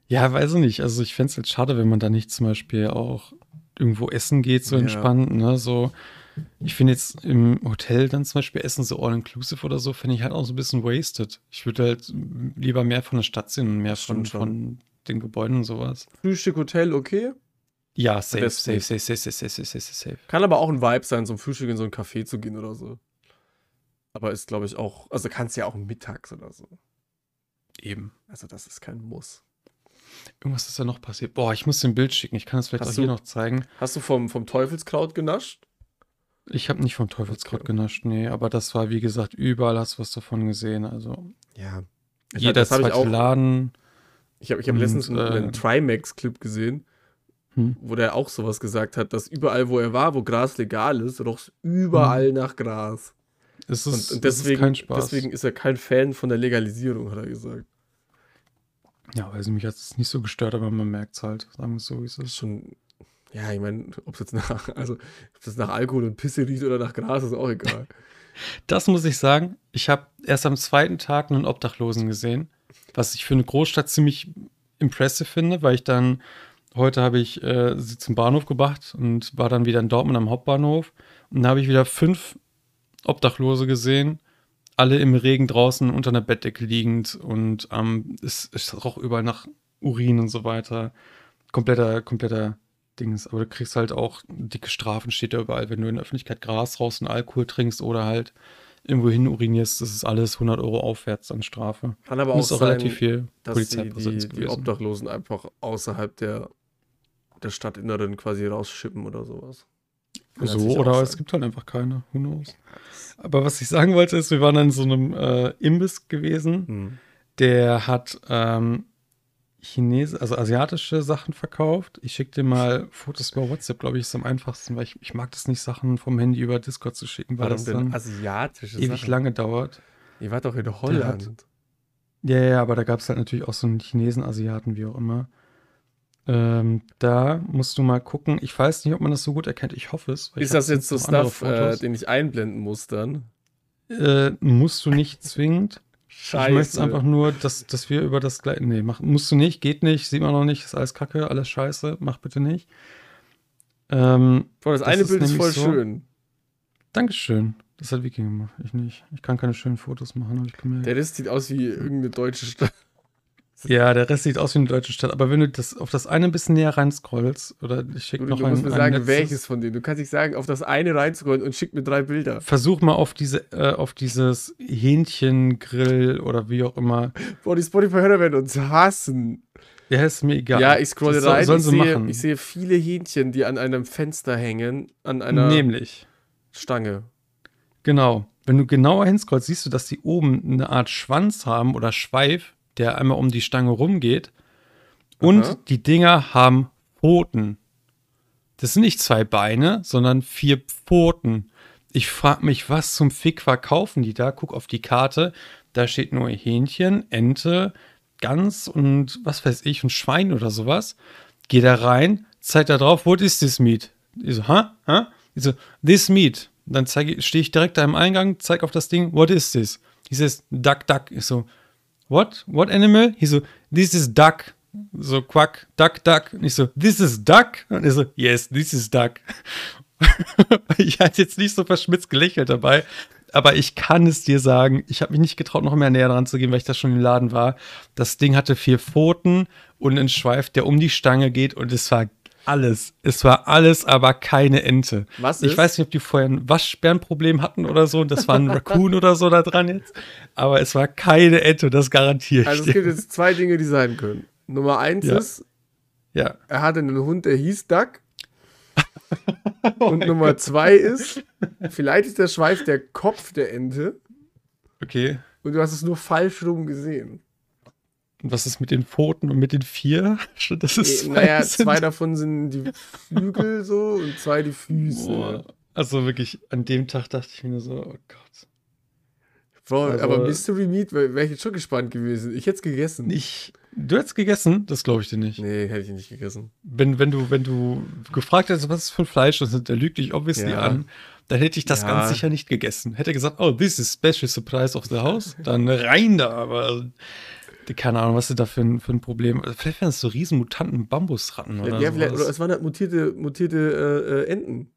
Ja, weiß ich nicht. Also ich fände es halt schade, wenn man da nicht zum Beispiel auch irgendwo essen geht, so Ja. entspannt, ne? So, ich finde jetzt im Hotel dann zum Beispiel Essen so all-inclusive oder so, finde ich halt auch so ein bisschen wasted. Ich würde halt lieber mehr von der Stadt sehen und mehr von, von den Gebäuden und sowas. Frühstück, Hotel, okay. Ja, safe, safe, safe, safe, safe, safe, safe, safe, safe. Kann aber auch ein Vibe sein, zum Frühstück in so ein Café zu gehen oder so. Aber ist, glaube ich, auch, also kannst ja auch mittags oder so. Eben. Also das ist kein Muss. Irgendwas ist da noch passiert. Boah, ich muss dir ein Bild schicken. Ich kann es vielleicht Hast auch hier du- noch zeigen. Hast du vom, vom Teufelskraut genascht? Ich habe nicht vom Teufelskraut Okay. genascht, nee, aber das war, wie gesagt, überall hast du was davon gesehen. Also Ja. jeder das habe ich zweite auch. Laden. Ich habe ich hab Und, letztens einen, äh, einen Trimax-Clip gesehen, Hm. wo der auch sowas gesagt hat, dass überall, wo er war, wo Gras legal ist, roch es überall nach Gras. Es Und, ist, und es ist deswegen, kein Spaß. deswegen ist er kein Fan von der Legalisierung, hat er gesagt. ja, weiß ich, mich hat es nicht so gestört, aber man merkt es halt. Sagen wir es so, wie es ist. schon, ja, ich meine, ob es jetzt nach, [laughs] also, ob nach Alkohol und Pisse riecht oder nach Gras, ist auch egal. [laughs] Das muss ich sagen. Ich habe erst am zweiten Tag einen Obdachlosen gesehen, was ich für eine Großstadt ziemlich impressive finde, weil ich dann heute habe ich äh, sie zum Bahnhof gebracht und war dann wieder in Dortmund am Hauptbahnhof und da habe ich wieder fünf Obdachlose gesehen, alle im Regen draußen unter einer Bettdecke liegend und ähm, es, es roch überall nach Urin und so weiter. Kompletter, kompletter Dings. Aber du kriegst halt auch dicke Strafen, steht da überall, wenn du in der Öffentlichkeit Gras raus und Alkohol trinkst oder halt irgendwo hin urinierst, das ist alles 100 Euro aufwärts an Strafe. Kann aber Und auch ist auch sein, relativ viel dass die, die, die. Obdachlosen einfach außerhalb der, der Stadtinneren quasi rausschippen oder sowas. Kann So, oder es gibt halt einfach keine. Who knows? Aber was ich sagen wollte, ist, wir waren an so einem äh, Imbiss gewesen, Hm. der hat ähm, Chinese, also asiatische Sachen verkauft. Ich schicke dir mal Fotos über WhatsApp, glaube ich, ist am einfachsten, weil ich, ich mag das nicht, Sachen vom Handy über Discord zu schicken, weil das dann asiatische ewig Sachen? lange dauert. Ihr wart doch in hat- Holland. Ja, ja, aber da gab es halt natürlich auch so einen Chinesen, Asiaten, wie auch immer. Ähm, da musst du mal gucken. Ich weiß nicht, ob man das so gut erkennt. Ich hoffe es. Ist das jetzt so Stuff, äh, den ich einblenden muss dann? Äh, musst du nicht zwingend. Scheiße. Ich möchte einfach nur, dass, dass wir über das gleiche. Nee, mach, musst du nicht, geht nicht, sieht man noch nicht, ist alles kacke, alles scheiße, mach bitte nicht. Ähm, Boah, das, das eine ist Bild ist voll so- schön. Dankeschön. Das hat Viking gemacht, ich nicht. Ich kann keine schönen Fotos machen, habe ich gemerkt. Der Rest sieht aus wie irgendeine deutsche Stadt. Ja, der Rest sieht aus wie eine deutsche Stadt, aber wenn du das auf das eine ein bisschen näher reinscrollst, oder ich schicke Du, noch du ein, musst mir sagen, letztes- welches von denen. Du kannst nicht sagen, auf das eine reinzugehen und schick mir drei Bilder. Versuch mal auf diese, äh, auf dieses Hähnchengrill oder wie auch immer. Boah, die Spotify-Hörer werden uns hassen. Ja, ist mir egal. Ja, ich scrolle Das soll- rein. Sollen ich, sie sehe, machen. ich sehe viele Hähnchen, die an einem Fenster hängen, an einer Nämlich. Stange. Genau. Wenn du genauer hinscrollst, siehst du, dass die oben eine Art Schwanz haben oder Schweif, der einmal um die Stange rumgeht. Und Aha. die Dinger haben Pfoten. Das sind nicht zwei Beine, sondern vier Pfoten. Ich frage mich, was zum Fick verkaufen die da? Guck auf die Karte. Da steht nur Hähnchen, Ente, Gans und was weiß ich, ein Schwein oder sowas. Geh da rein, zeig da drauf, what is this meat? Ich so, ha? Ha? Ich so, this meat. Dann stehe ich direkt da im Eingang, zeig auf das Ding, what is this? Says, duck, duck. Ich so, what? What animal? He so, this is duck. So, Quack, Duck, Duck. Und ich so, this is Duck? Und er so, yes, this is Duck. [laughs] ich hatte jetzt nicht so verschmitzt gelächelt dabei, aber ich kann es dir sagen, ich habe mich nicht getraut, noch mehr näher dran zu gehen, weil ich da schon im Laden war. Das Ding hatte vier Pfoten und einen Schweif, der um die Stange geht und es war alles. Es war alles, aber keine Ente. Was Ich ist? weiß nicht, ob die vorher ein Waschbärenproblem hatten oder so und das war ein [laughs] Raccoon oder so da dran jetzt. Aber es war keine Ente, das garantiere Also ich es dir. gibt jetzt zwei Dinge, die sein können. Nummer eins Ja. ist, Ja. er hatte einen Hund, der hieß Duck. [laughs] Und Nummer zwei ist, vielleicht ist der Schweif der Kopf der Ente Okay. und du hast es nur falsch rum gesehen. Und was ist mit den Pfoten und mit den vier? [laughs] Das ist Eh, naja, sind- zwei davon sind die Flügel so und zwei die Füße. Boah. Also wirklich, an dem Tag dachte ich mir nur so, oh Gott. Boah, Also- aber Mystery Meat wäre wär ich jetzt schon gespannt gewesen. Ich hätte es gegessen. Ich, du hättest gegessen? Das glaube ich dir nicht. Nee, hätte ich nicht gegessen. Wenn, wenn, du, wenn du gefragt hättest, was ist für ein Fleisch, das der lügt dich obviously Ja. an, dann hätte ich das Ja. ganz sicher nicht gegessen. Hätte gesagt, oh, this is special surprise of the house, dann rein da, aber keine Ahnung, was ist da für ein, für ein Problem. Vielleicht wären es so riesen Mutanten Bambusratten oder ja, vielleicht, oder es waren halt mutierte, mutierte äh, äh, Enten.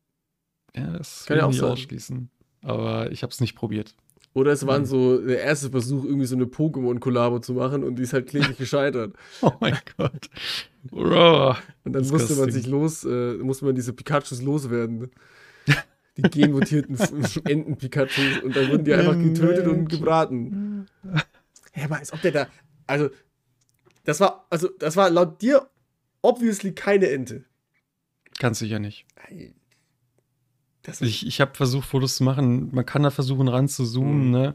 Ja, das Kann ich auch nicht sein. ausschließen. Aber ich habe es nicht probiert. Oder es waren so der erste Versuch, irgendwie so eine Pokémon-Kollabo zu machen und die ist halt kläglich [laughs] gescheitert. Oh mein Gott. Bro. Und dann musste man sich los, äh, musste man diese Pikachus loswerden. Die genmutierten [laughs] Enten-Pikachus und dann wurden die einfach getötet und gebraten. Ja, aber als ob der da. Also, das war, also, das war laut dir obviously keine Ente. Ganz sicher nicht. Ich, ich habe versucht, Fotos zu machen. Man kann da versuchen, ran zu zoomen. Mhm. Ne?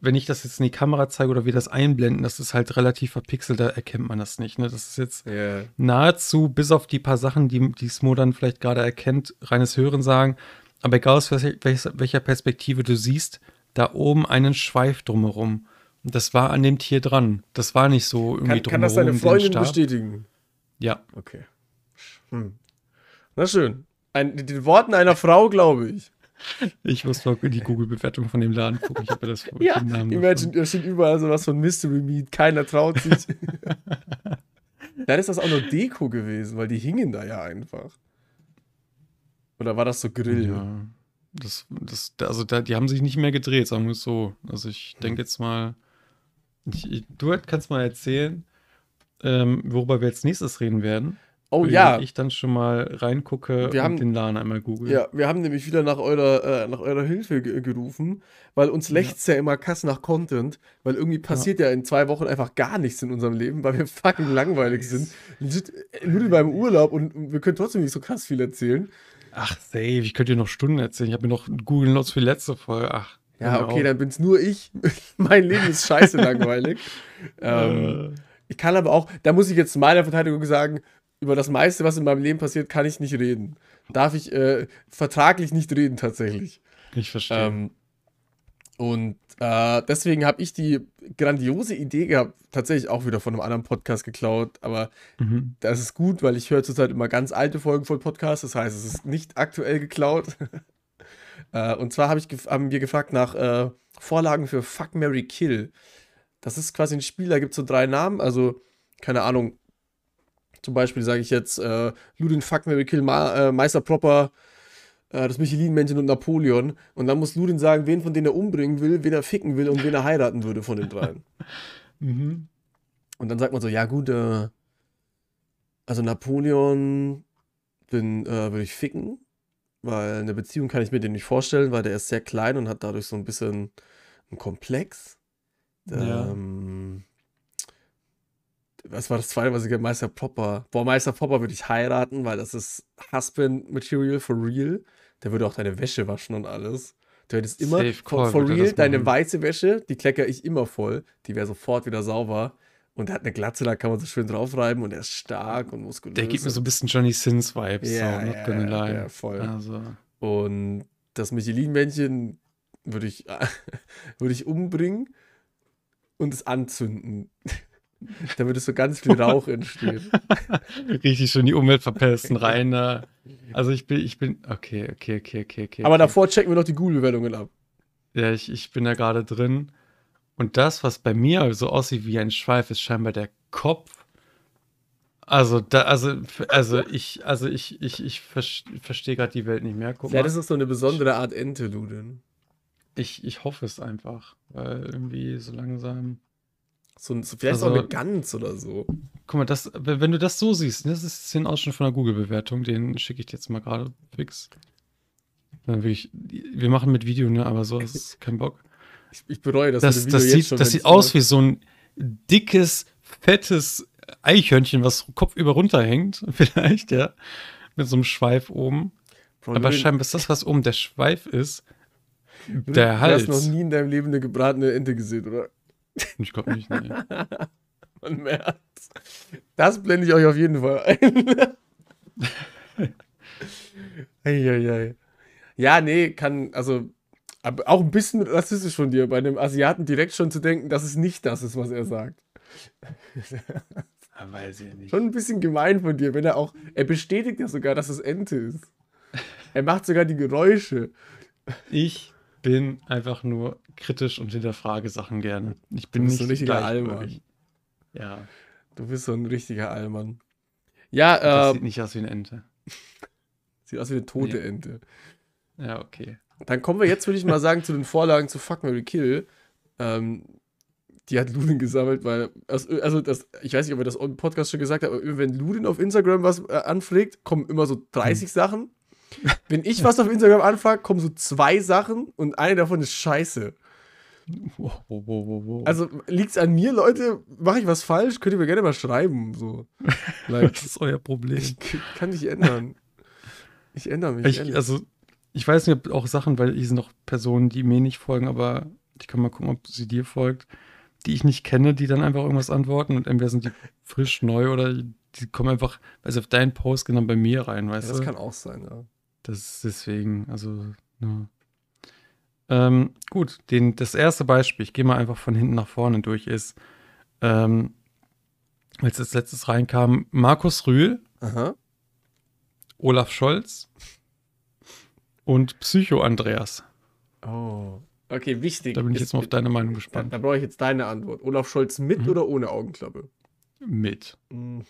Wenn ich das jetzt in die Kamera zeige oder wir das einblenden, das ist halt relativ verpixelt, da erkennt man das nicht. Ne? Das ist jetzt ja. nahezu, bis auf die paar Sachen, die, die Smo dann vielleicht gerade erkennt, reines Hören sagen. Aber egal aus welcher, welcher- welcher Perspektive du siehst, da oben einen Schweif drumherum. Das war an dem Tier dran. Das war nicht so irgendwie Kann, kann das deine Freundin bestätigen? Ja. Okay. Hm. Na schön. Ein, den Worten einer Frau, glaube ich. [laughs] Ich muss mal in die Google-Bewertung von dem Laden gucken. Ich habe das [laughs] Ja, den Namen Imagine, da steht überall so was von Mystery Meat, keiner traut sich. [laughs] Dann ist das auch nur Deko gewesen, weil die hingen da ja einfach. Oder war das so Grill? Ja. Das, das, also da, die haben sich nicht mehr gedreht, sagen wir es so. Also ich Hm. denke jetzt mal, ich, ich, du kannst mal erzählen, ähm, worüber wir jetzt nächstes reden werden. Oh ja. Ich dann schon mal reingucke Wir und haben- den Laden einmal google. Ja, wir haben nämlich wieder nach eurer, äh, nach eurer Hilfe ge gerufen, weil uns lächzt ja. immer Kass nach Content, weil irgendwie passiert ja. in zwei Wochen einfach gar nichts in unserem Leben, weil wir fucking langweilig sind. Legit, äh, Nur beim Urlaub und wir können trotzdem nicht so krass viel erzählen. Ach, safe, ich könnte dir noch Stunden erzählen. Ich habe mir noch Google Notes für die letzte Folge. Ach. Ja, mir okay, dann bin's nur ich. [laughs] mein Leben ist scheiße langweilig. [laughs] ähm, Äh, ich kann aber auch, da muss ich jetzt zu meiner Verteidigung sagen, über das meiste, was in meinem Leben passiert, kann ich nicht reden. Darf ich äh, vertraglich nicht reden, tatsächlich. ich verstehe. Ähm, und äh, deswegen habe ich die grandiose Idee gehabt, tatsächlich auch wieder von einem anderen Podcast geklaut, aber mhm. das ist gut, weil ich höre zurzeit immer ganz alte Folgen von Podcasts, das heißt, es ist nicht aktuell geklaut. [laughs] äh, und zwar hab ich haben wir gefragt nach äh, Vorlagen für Fuck, Mary Kill. Das ist quasi ein Spiel, da gibt es so drei Namen, also keine Ahnung. Zum Beispiel sage ich jetzt äh, Ludin Fuck, Mary Kill, Ma äh, Meister Proper, äh, das Michelin-Männchen und Napoleon. Und dann muss Ludin sagen, wen von denen er umbringen will, wen er ficken will und wen er heiraten würde von den dreien. [laughs] Mhm. Und dann sagt man so, ja gut, äh, also Napoleon den, äh, würde ich ficken, weil eine Beziehung kann ich mir den nicht vorstellen, weil der ist sehr klein und hat dadurch so ein bisschen einen Komplex. Ja. Ähm, was war das zweite, was ich gesagt Meister Popper. Boah, Meister Popper würde ich heiraten, weil das ist Husband Material for real. Der würde auch deine Wäsche waschen und alles. Du hättest immer Safe for, for real deine weiße Wäsche, die kleckere ich immer voll. Die wäre sofort wieder sauber. Und er hat eine Glatze, da kann man so schön draufreiben und er ist stark und muskulös. Der gibt mir so ein bisschen Johnny Sins Vibes. Ja, so, ja, ja, ja, voll. Also, Und das Michelin-Männchen würde ich, [laughs] würde ich umbringen und es anzünden. [laughs] da würde so ganz viel Rauch entstehen. [laughs] richtig schön die Umwelt verpesten rein. da. Also ich bin, ich bin, okay, okay, okay, okay, okay. Aber davor checken wir noch die Google-Bewertungen ab. Ja, ich, ich bin da gerade drin. Und das, was bei mir so aussieht wie ein Schweif, ist scheinbar der Kopf Also, da, also, also [laughs] ich, also ich, ich, ich verstehe gerade die Welt nicht mehr. Guck ja, das ist so eine besondere Art Ente, Ludin. Ich, ich hoffe es einfach, weil irgendwie so langsam. So, so vielleicht also, auch eine Gans oder so. Guck mal, das, wenn du das so siehst, ne, das ist ein Ausschnitt von der Google-Bewertung, den schicke ich dir jetzt mal gerade fix. Dann wirklich, wir machen mit Video, ne, aber so ist kein Bock. Ich, ich bereue das. Das, das sieht, schon, das sieht aus wie so ein dickes, fettes Eichhörnchen, was kopfüber runterhängt, [laughs] vielleicht, ja. Mit so einem Schweif oben. Bro, aber scheinbar ist das, was oben der Schweif ist, der Hals. Du hast noch nie in deinem Leben eine gebratene Ente gesehen, oder? [laughs] Ich glaube nicht, nee. [laughs] Man merkt. Das blende ich euch auf jeden Fall ein. Eieiei. Ja, nee, kann, also, aber auch ein bisschen rassistisch von dir, bei einem Asiaten direkt schon zu denken, dass es nicht das ist, was er sagt. [laughs] Weiß ich nicht. Schon ein bisschen gemein von dir, wenn er auch, er bestätigt ja sogar, dass es Ente ist. Er macht sogar die Geräusche. Ich bin einfach nur kritisch und hinterfrage Sachen gerne. Ich bin nicht so ein richtiger Allmann. Ja. Du bist so ein richtiger Allmann. Ja, äh. Das ähm, sieht nicht aus wie eine Ente. [laughs] Sieht aus wie eine tote nee. Ente. Ja, okay. Dann kommen wir jetzt, würde ich mal sagen, zu den Vorlagen zu Fuck Mary Kill. Ähm, die hat Ludin gesammelt, weil, also das, ich weiß nicht, ob er das im Podcast schon gesagt hat, aber wenn Ludin auf Instagram was äh, anfragt, kommen immer so 30 hm. Sachen. Wenn ich was auf Instagram anfrage, kommen so zwei Sachen und eine davon ist scheiße. Wow, wow, wow, wow. Also liegt es an mir, Leute? Mache ich was falsch? Könnt ihr mir gerne mal schreiben. So. [laughs] Like, das ist euer Problem. Ich kann dich ändern. Ich ändere mich. Ich, also, ich weiß nicht, ob auch Sachen, weil hier sind noch Personen, die mir nicht folgen, aber ich kann mal gucken, ob sie dir folgt, die ich nicht kenne, die dann einfach irgendwas antworten und entweder sind die frisch neu oder die kommen einfach, also auf deinen Post genau bei mir rein, weißt ja, das du? Das kann auch sein, ja. Das ist deswegen, also, ja. Ähm, gut, den, das erste Beispiel, ich gehe mal einfach von hinten nach vorne durch, ist, ähm, als das letztes reinkam, Markus Rühl, Aha. Olaf Scholz und Psycho Andreas. Oh, okay, wichtig. Da bin ich jetzt mal auf deine Meinung gespannt. Da, da brauche ich jetzt deine Antwort. Olaf Scholz mit mhm. oder ohne Augenklappe? Mit. Mhm.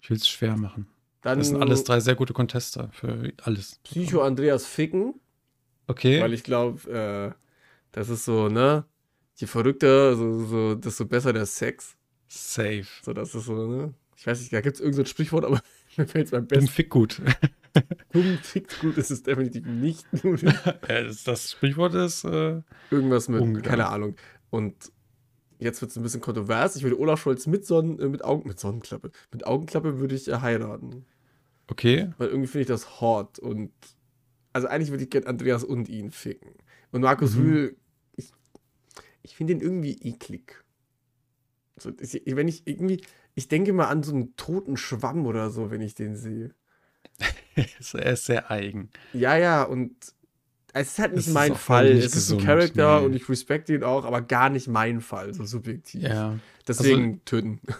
Ich will es schwer machen. Dann das sind alles drei sehr gute Contester für alles. Psycho Andreas Ficken. Okay. Weil ich glaube, äh, das ist so, ne? Je verrückter, so, so, desto besser der Sex. Safe. So, das ist so, ne? Ich weiß nicht, da gibt es irgendein so Sprichwort, aber [laughs] mir fällt es beim besten. Dumm fick gut. [laughs] Dumm fickt gut ist es definitiv nicht. [laughs] [laughs] das, Sprichwort ist. Äh, Irgendwas mit, umgegangen. keine Ahnung. Und jetzt wird es ein bisschen kontrovers. Ich würde Olaf Scholz mit, Sonnen, äh, mit, Augen, mit Sonnenklappe. Mit Augenklappe würde ich äh, heiraten. Okay. Weil irgendwie finde ich das hot und. Also eigentlich würde ich gerne Andreas und ihn ficken. Und Markus mhm. Rühl, ich, ich finde ihn irgendwie eklig. So, wenn ich irgendwie, ich denke mal an so einen toten Schwamm oder so, wenn ich den sehe. [laughs] er ist sehr eigen. Ja, ja, und es ist halt nicht das mein Fall. Nicht es gesund, ist ein Charakter nee. und ich respekte ihn auch, aber gar nicht mein Fall, so subjektiv. Ja. Deswegen also, töten. [laughs]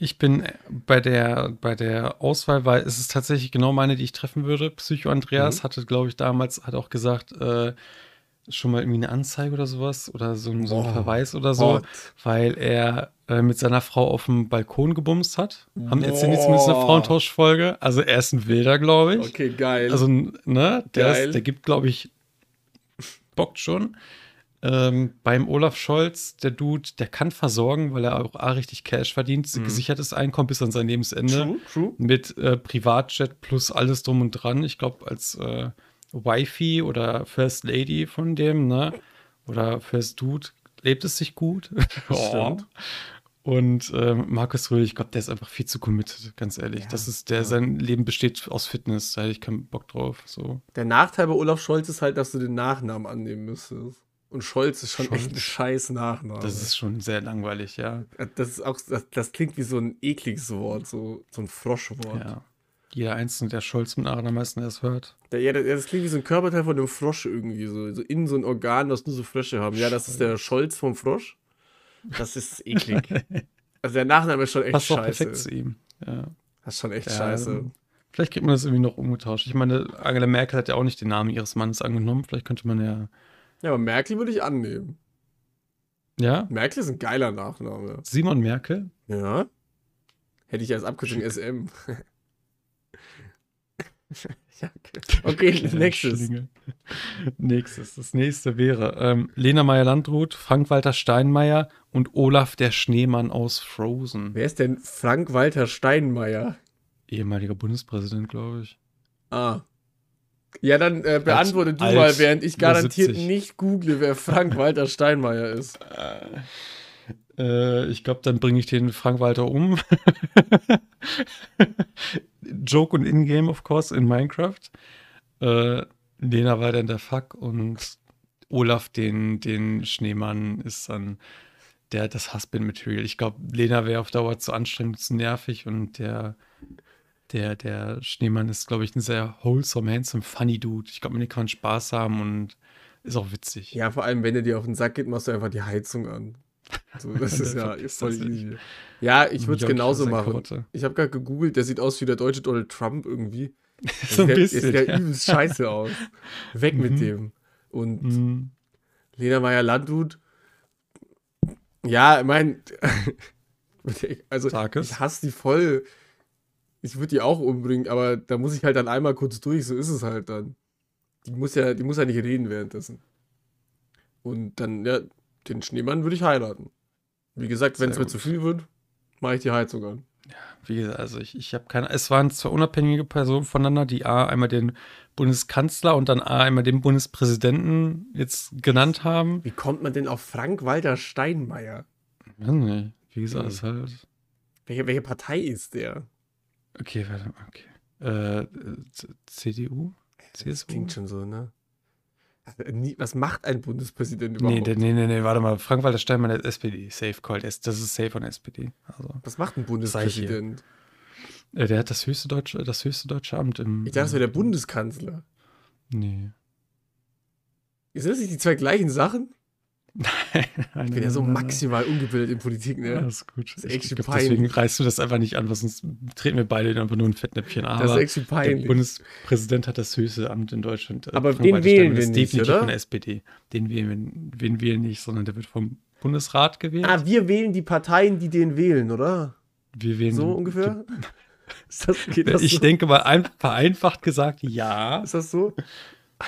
Ich bin bei der, bei der Auswahl, weil es ist tatsächlich genau meine, die ich treffen würde. Psycho Andreas mhm. hatte, glaube ich, damals, hat auch gesagt, äh, schon mal irgendwie eine Anzeige oder sowas oder so, ein, so ein Verweis oder so, Gott. weil er äh, mit seiner Frau auf dem Balkon gebumst hat. Haben erzählen die zumindest eine Frauentauschfolge. Also er ist ein Wilder, glaube ich. Okay, geil. Also, ne, der, ist, der gibt, glaube ich, bockt schon. Ähm, beim Olaf Scholz, der Dude, der kann versorgen, weil er auch A, richtig Cash verdient, mhm. gesichertes Einkommen bis an sein Lebensende. True, true. Mit äh, Privatjet plus alles drum und dran. Ich glaube, als äh, Wifey oder First Lady von dem, ne? Oder First Dude, lebt es sich gut. [laughs] Stimmt. Und ähm, Markus Röhl, ich glaube, der ist einfach viel zu committed, ganz ehrlich. Ja, das ist der, ja. sein Leben besteht aus Fitness, da hätte ich keinen Bock drauf. So. Der Nachteil bei Olaf Scholz ist halt, dass du den Nachnamen annehmen müsstest. Und Scholz ist schon Scholz. echt ein scheiß Nachname. Das ist schon sehr langweilig, ja. Das ist auch, das, das klingt wie so ein ekliges Wort, so, so ein Froschwort. Ja. Jeder Einzelne, der Scholz mit Nachnamen am meisten erst hört. Ja, das, das, klingt wie so ein Körperteil von einem Frosch irgendwie, so, so in so ein Organ, das nur so Frösche haben. Ja, das ist der Scholz vom Frosch. Das ist eklig. [laughs] also der Nachname ist schon echt Passt scheiße. Passt perfekt zu ihm. Ja. Das ist schon echt ja, scheiße. Vielleicht kriegt man das irgendwie noch umgetauscht. Ich meine, Angela Merkel hat ja auch nicht den Namen ihres Mannes angenommen. Vielleicht könnte man ja. Ja, aber Merkel würde ich annehmen. Ja? Merkel ist ein geiler Nachname. Simon Merkel? Ja. Hätte ich als Abkürzung SM. [laughs] ja, okay, [laughs] okay nächstes. Nächstes. Das nächste wäre ähm, Lena Meyer-Landrut, Frank-Walter Steinmeier und Olaf der Schneemann aus Frozen. Wer ist denn Frank-Walter Steinmeier? Ehemaliger Bundespräsident, glaube ich. Ah. Ja, dann äh, beantworte du mal, während ich garantiert 70. nicht google, wer Frank-Walter Steinmeier ist. Äh, ich glaube, dann bringe ich den Frank-Walter um. [laughs] Joke und Ingame, of course, in Minecraft. Äh, Lena war dann der Fuck und Olaf, den, den Schneemann, ist dann der das Husband-Material. Ich glaube, Lena wäre auf Dauer zu anstrengend, zu nervig und der, der, der Schneemann ist, glaube ich, ein sehr wholesome, handsome, funny Dude. Ich glaube, mit dem kann man Spaß haben und ist auch witzig. Ja, vor allem, wenn er dir auf den Sack geht, machst du einfach die Heizung an. [laughs] So, das ist ja voll nicht. easy. Ja, ich würde es genauso machen. Kurte. Ich habe gerade gegoogelt, der sieht aus wie der deutsche Donald Trump irgendwie. [laughs] So ein der, bisschen. Der sieht ja übelst scheiße aus. Weg mit Mhm. dem. Und Mhm. Lena Meyer-Landrut, ja, ich mein, [laughs] also Starkes. ich hasse die voll. Ich würde die auch umbringen, aber da muss ich halt dann einmal kurz durch, so ist es halt dann. Die muss ja, die muss ja nicht reden währenddessen. Und dann, ja, den Schneemann würde ich heiraten. Wie gesagt, wenn es mir zu viel wird, mache ich die Heizung an. Wie gesagt, also ich, ich habe keine. Es waren zwei unabhängige Personen voneinander, die A einmal den Bundeskanzler und dann A einmal den Bundespräsidenten jetzt genannt haben. Wie kommt man denn auf Frank-Walter Steinmeier? Weiß nicht. Wie gesagt, Mhm. es ist halt. Welche, welche Partei ist der? Okay, warte mal, okay. Äh, CDU? Das CSU? klingt schon so, ne? Was macht ein Bundespräsident überhaupt? Nee, nee, nee, nee, warte mal. Frank-Walter Steinmeier ist SPD. Safe called. Das ist safe von SPD. Also, Was macht ein. Bundespräsident? äh, der hat das höchste deutsche, das höchste deutsche Amt im. Ich dachte, das wäre der Bundeskanzler. Nee. Sind das nicht die zwei gleichen Sachen? Ich Ich bin ja so maximal ungebildet in Politik, Ja, ne? das ist gut. ist Ich echt glaub, deswegen reißt du das einfach nicht an, weil sonst treten wir beide einfach nur ein Fettnäpfchen. Aber Das ist echt der peinlich. Bundespräsident hat das höchste Amt in Deutschland. Aber Frank den wählen wir ist nicht, definitiv oder? von der SPD. Den wählen wir, wen wählen nicht, sondern der wird vom Bundesrat gewählt. Ah, wir wählen die Parteien, die den wählen, oder? wir wählen So ungefähr? [laughs] Ist das, geht Die, das ich so? denke mal, ein, vereinfacht gesagt, ja, Ist das so?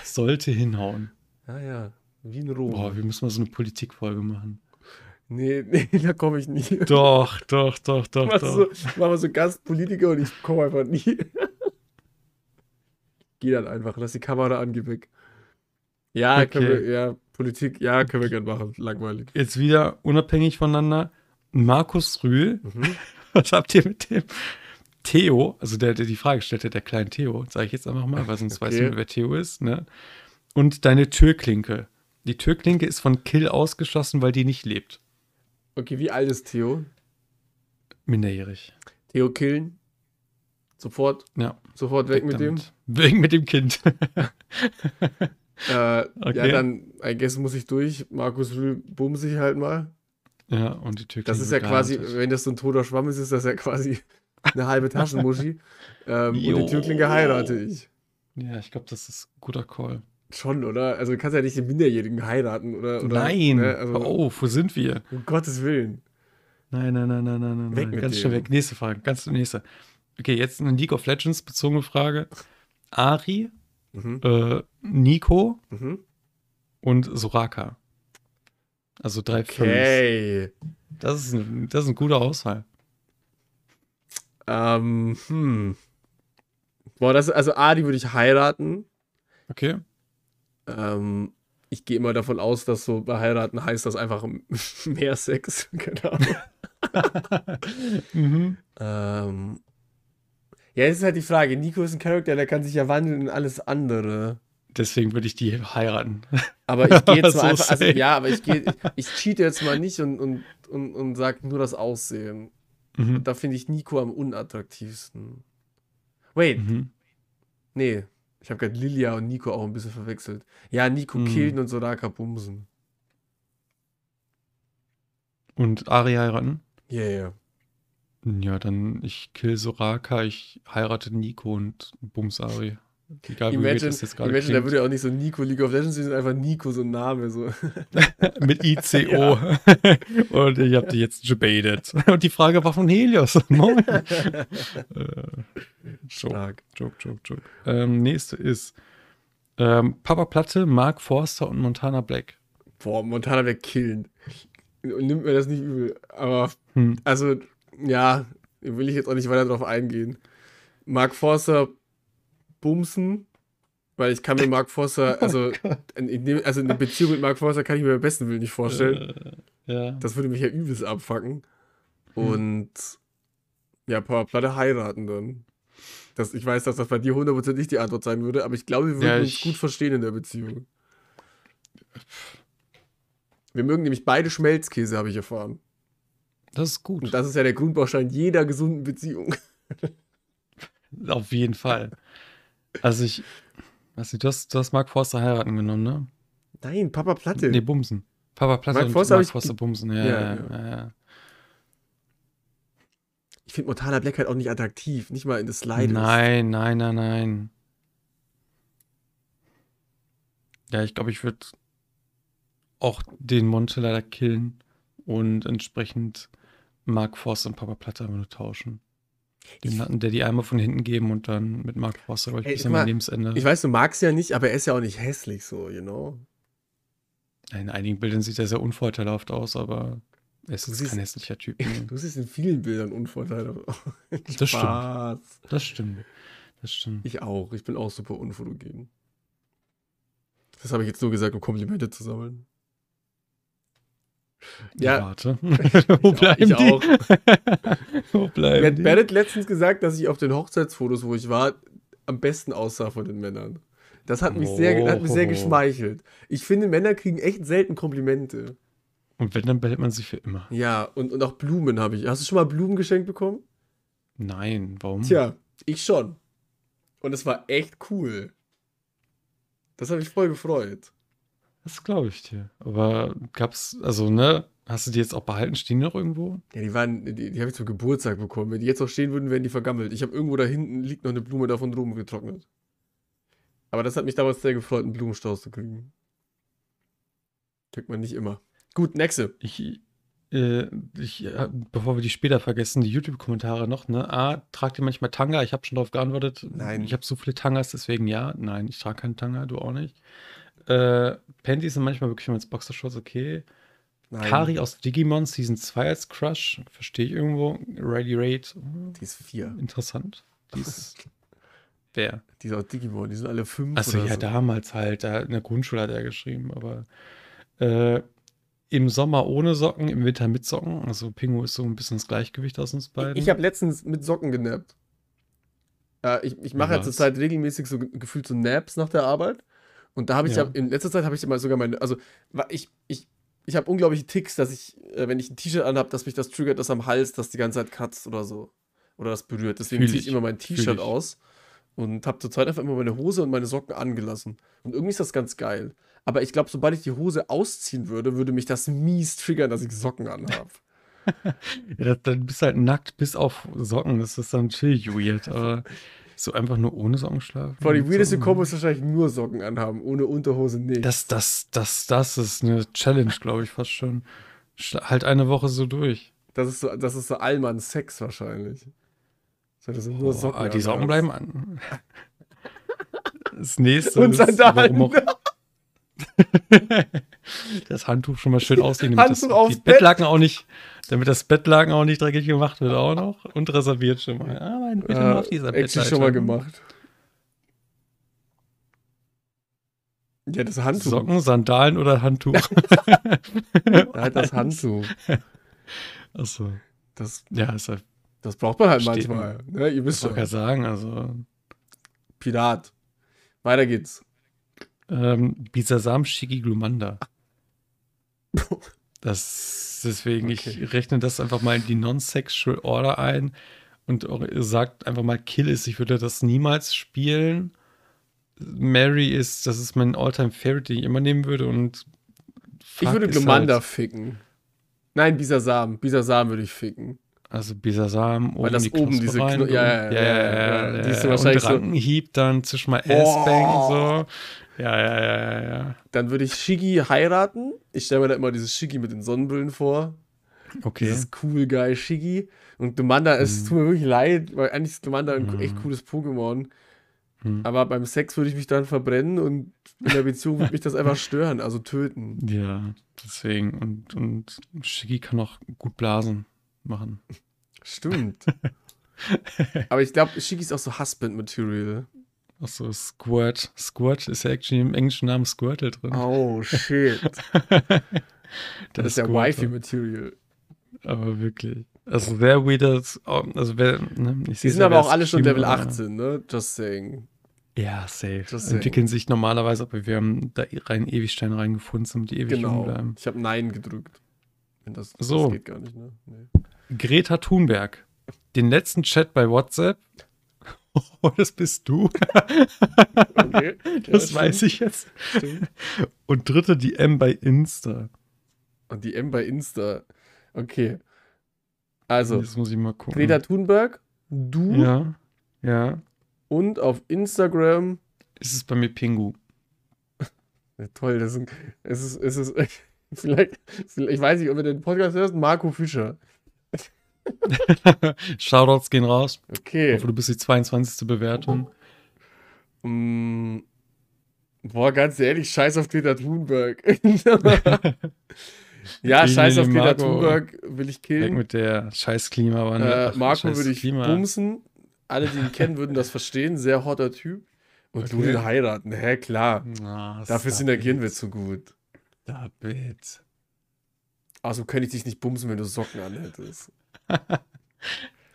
sollte hinhauen. Ja, ja. Wie in Rom. Boah, wir müssen mal so eine Politikfolge machen. Nee, [laughs] nee, da komme ich nie. Doch, doch, doch, doch, Machst doch. so, machen wir so Gastpolitiker und ich komme einfach nie. [laughs] Geh dann einfach, lass die Kamera an, geh weg. Ja, können Okay. wir, ja, Politik, ja, können wir gerne machen. Langweilig. Jetzt wieder unabhängig voneinander. Markus Rühl, Mhm. [laughs] was habt ihr mit dem Theo, also der, der die Frage stellte, der kleine Theo, sage ich jetzt einfach mal, weil sonst weiß Okay. ich nicht, wer Theo ist, ne? Und deine Türklinke. Die Türklinke ist von Kill ausgeschlossen, weil die nicht lebt. Okay, wie alt ist Theo? Minderjährig. Theo killen? Sofort, Ja. sofort weg, mit dem. damit. Weg mit dem Kind. [laughs] Äh, Ja, Okay. dann, I guess, muss ich durch. Markus Rühl bumse ich halt mal. ja, und die Türklinke. Das ist ja quasi, geheiratet. wenn das so ein toter Schwamm ist, ist das ja quasi [laughs] eine halbe Taschenmuschi. ähm, und die Türklinke heirate ich. Ja, ich glaube, das ist ein guter Call. Schon, oder? Also du kannst ja nicht den Minderjährigen heiraten, oder? oder Nein, ne? also, auf, wo sind wir? Um Gottes Willen. Nein, nein, nein, nein, nein, nein. Weg nein. Ganz schnell dem. weg. Nächste Frage, ganz nächste. Okay, jetzt eine League of Legends bezogene Frage. Ari, Mhm. äh, Nico Mhm. und Soraka. Also drei. Okay. Das ist, ein, das ist eine gute Auswahl. Ähm, hm. Boah, das, also Adi würde ich heiraten. Okay. Ähm, ich gehe immer davon aus, dass so bei heiraten heißt das einfach [laughs] mehr Sex. [laughs] Ahnung. [laughs] Mhm. ähm, ja, jetzt ist halt die Frage. Nico ist ein Charakter, der kann sich ja wandeln in alles andere. Deswegen würde ich die heiraten. Aber ich gehe jetzt mal So einfach, also ja, aber ich gehe, ich cheate jetzt mal nicht und, und, und, und sag nur das Aussehen. Mhm. Da finde ich Nico am unattraktivsten. Wait, Mhm. nee. Ich habe gerade Lilia und Nico auch ein bisschen verwechselt. Ja, Nico Mhm. killen und Soraka bumsen. Und Ari heiraten? Ja, yeah, ja. Ja, dann ich kill Soraka, ich heirate Nico und Bums Ari. Egal, Imagine, das jetzt gerade imagine da würde ja auch nicht so Nico League of Legends, sind einfach Nico so ein Name. So. [laughs] Mit ICO. [laughs] [laughs] Und ich habe die jetzt debated. Und die Frage war von Helios. Moin. äh, joke, Stark. joke, joke, joke. Ähm, nächste ist ähm, Papa Platte, Mark Forster und Montana Black. Boah, Montana wäre killen. Nimmt mir das nicht übel. Aber, Hm. also, ja, will ich jetzt auch nicht weiter drauf eingehen. Mark Forster bumsen, weil ich kann mir Mark Forster, [laughs] also, dem- also eine Beziehung mit Mark Forster kann ich mir beim besten Willen nicht vorstellen. Äh, ja. Das würde mich ja übelst abfacken. Und ja, Papa Platte heiraten dann. Das, ich weiß, dass das bei dir 100% nicht die Antwort sein würde, aber ich glaube, wir würden Ja, uns gut verstehen in der Beziehung. Wir mögen nämlich beide Schmelzkäse, habe ich erfahren. Das ist gut. Und das ist ja der Grundbaustein jeder gesunden Beziehung. Auf jeden Fall. Also ich, weiß nicht, du hast, du hast Mark Forster heiraten genommen, ne? Nein, Papa Platte. Nee, Bumsen. Papa Platte Mark und Forster Mark Forster Bumsen. Ja, Ja, ja, ja. Ich finde Montana Black halt auch nicht attraktiv. Nicht mal in das Slide. Nein, nein, nein, nein. Ja, ich glaube, ich würde auch den Monte leider killen und entsprechend Mark Forster und Papa Platte einfach nur tauschen. Den hatten der die einmal von hinten geben und dann mit Mark Forster, glaube ich, Ey, bis mein Lebensende. Ich weiß, du magst ja nicht, aber er ist ja auch nicht hässlich so, you know? In einigen Bildern sieht er sehr unvorteilhaft aus, aber er ist siehst- kein hässlicher Typ. [laughs] nee. Du siehst in vielen Bildern Unvorteile. Das stimmt. Das stimmt. Das stimmt. Ich auch. Ich bin auch super unfotogen. Das habe ich jetzt nur gesagt, um Komplimente zu sammeln. Ja. Warte. [laughs] [laughs] Wo bleiben ich die? auch. Wo Mir bleiben hat die? Bennett letztens gesagt, dass ich auf den Hochzeitsfotos, wo ich war, am besten aussah von den Männern. Das hat mich sehr, hat mich sehr Oh. geschmeichelt. Ich finde, Männer kriegen echt selten Komplimente. Und wenn, dann behält man sie für immer. Ja, und, und auch Blumen habe ich. Hast du schon mal Blumen geschenkt bekommen? Nein, warum? Tja, ich schon. Und es war echt cool. Das hat mich voll gefreut. Das glaube ich dir. Aber gab's, also, ne, hast du die jetzt auch behalten? Stehen die noch irgendwo? Ja, die waren, die, die habe ich zum Geburtstag bekommen. Wenn die jetzt noch stehen würden, wären die vergammelt. Ich habe irgendwo da hinten liegt noch eine Blume davon drum getrocknet. Aber das hat mich damals sehr gefreut, einen Blumenstrauß zu kriegen. Kriegt man nicht immer. Gut, nächste. Ich, äh, ich, äh, bevor wir die später vergessen, die YouTube-Kommentare noch, ne? A, tragt ihr manchmal Tanga? Ich habe schon darauf geantwortet. Nein. Ich habe so viele Tangas, deswegen ja. Nein, ich trage keinen Tanga, du auch nicht. Äh, Panties sind manchmal wirklich als Boxershorts okay. Nein, Kari aus Digimon Season 2 als Crush, verstehe ich irgendwo. Ready Raid, Die ist vier. interessant. Die ist. [laughs] Wer? Die ist aus Digimon. Die sind alle fünf. Achso, oder ja, so. damals halt. Da, in der Grundschule hat er geschrieben, aber äh, im Sommer ohne Socken, im Winter mit Socken. Also Pingu ist so ein bisschen das Gleichgewicht aus uns beiden. Ich habe letztens mit Socken genappt. Äh, ich ich mache ja Was? zurzeit regelmäßig so ge- gefühlt so Naps nach der Arbeit. Und da habe ich Ja. ja. in letzter Zeit habe ich immer sogar meine, also ich, ich, ich habe unglaubliche Ticks, dass ich, äh, wenn ich ein T-Shirt anhabe, dass mich das triggert, das am Hals, das die ganze Zeit kratzt oder so. Oder das berührt. Deswegen ziehe ich immer mein T-Shirt aus und habe zurzeit einfach immer meine Hose und meine Socken angelassen. Und irgendwie ist das ganz geil. Aber ich glaube, sobald ich die Hose ausziehen würde, würde mich das mies triggern, dass ich Socken anhabe. [laughs] [laughs] Ja, dann bist du halt nackt bis auf Socken. Das ist dann chill weird. Aber so einfach nur ohne Socken schlafen. Vor die weirdeste? Kombo ist wahrscheinlich nur Socken anhaben, ohne Unterhose nicht. Das, das, das, das ist eine Challenge, glaube ich, fast schon. Halt eine Woche so durch. Das ist so, das ist so Allmann Sex wahrscheinlich. So, das sind nur Boah, Socken. aber die Socken bleiben an. [laughs] Das nächste Und ist, Sandalen. warum auch, [laughs] das Handtuch schon mal schön auslegen, damit das, Handtuch aufs die Bett. Bettlaken auch nicht, damit das Bettlaken auch nicht dreckig gemacht wird auch noch und reserviert schon mal. Ah, mein, bitte mal auf dieser Bettleiter. schon mal gemacht. Ja, das Handtuch. Socken, Sandalen oder Handtuch? [laughs] Halt das Handtuch. Achso. Das, Ja, ist halt, das braucht man halt manchmal. Ne? Ihr ich wisst schon. gerade sagen, also Pirat. Weiter geht's. Ähm, Bisasam Shiki Glumanda. [laughs] Das, deswegen, Okay. ich rechne das einfach mal in die Non-Sexual Order ein und auch sagt einfach mal, Kill ist, ich würde das niemals spielen. Mary ist, das ist mein All-Time-Favorite, den ich immer nehmen würde und Ich Fuck würde ist Glumanda halt- ficken. Nein, Bisasam. Bisasam würde ich ficken. Also Bisasam, oben Weil das die oben Knospe diese rein, Kno- ja, ja, ja, ja, ja, ja, ja, die ist so ja. wahrscheinlich und so- Rankenhieb dann zwischen mal. S-Bang so. Ja, ja, ja, ja, ja. Dann würde ich Shiggy heiraten. Ich stelle mir da immer dieses Shiggy mit den Sonnenbrillen vor. Okay. Dieses cool guy Shiggy. Und Dumanda, es Mhm. tut mir wirklich leid, weil eigentlich ist Dumanda ein Mhm. echt cooles Pokémon. Hm. Aber beim Sex würde ich mich dann verbrennen und in der Beziehung würde mich das einfach [laughs] stören, also töten. Ja, deswegen. Und, und Shiggy kann auch gut Blasen machen. Stimmt. [laughs] Aber ich glaube, Shiggy ist auch so Husband-Material. Achso, Squirt. Squirt ist ja actually im englischen Namen Squirtle drin. Oh, shit. [laughs] Der Das ist ja. Wifi-Material. Aber wirklich. Also sehr weird. Also wer, ne, ich Die sind ja, aber wer auch alle schon Level hat, 18, ne? Just saying. Ja, safe. Saying. Entwickeln sich normalerweise, aber wir haben da rein Ewigsteine reingefunden, damit die ewig Genau. bleiben. Ich habe Nein gedrückt. Wenn das, So. das geht gar nicht, ne? Nee. Greta Thunberg. Den letzten Chat bei WhatsApp. [laughs] Oh, das bist du. Okay. [laughs] Das weiß ich jetzt. Stimmt. Und dritte die M bei Insta. Und die M bei Insta. Okay. Also, das muss ich mal gucken. Greta Thunberg, du Ja. Ja. und auf Instagram. Ist es bei mir Pingu. Ja, toll, das ist, es ist, es ist, vielleicht, [laughs] vielleicht, ich weiß nicht, ob ihr den Podcast hörst, Marco Fischer. [laughs] Shoutouts gehen raus. Ich Okay. hoffe, du bist die 22. Bewertung. Mm, boah, ganz ehrlich, scheiß auf Greta Thunberg. [laughs] ja, Ich scheiß auf Greta Marco. Thunberg will ich Weg killen. mit der scheiß Klimawandel. Äh, Ach, Marco scheiß würde ich Klima. bumsen. Alle, die ihn kennen, würden das [laughs] verstehen. Sehr hotter Typ. Und du Okay. den heiraten. Hä, klar. Ah, Dafür synergieren it. wir zu gut. Stop it. Außerdem könnte ich dich nicht bumsen, wenn du Socken anhättest.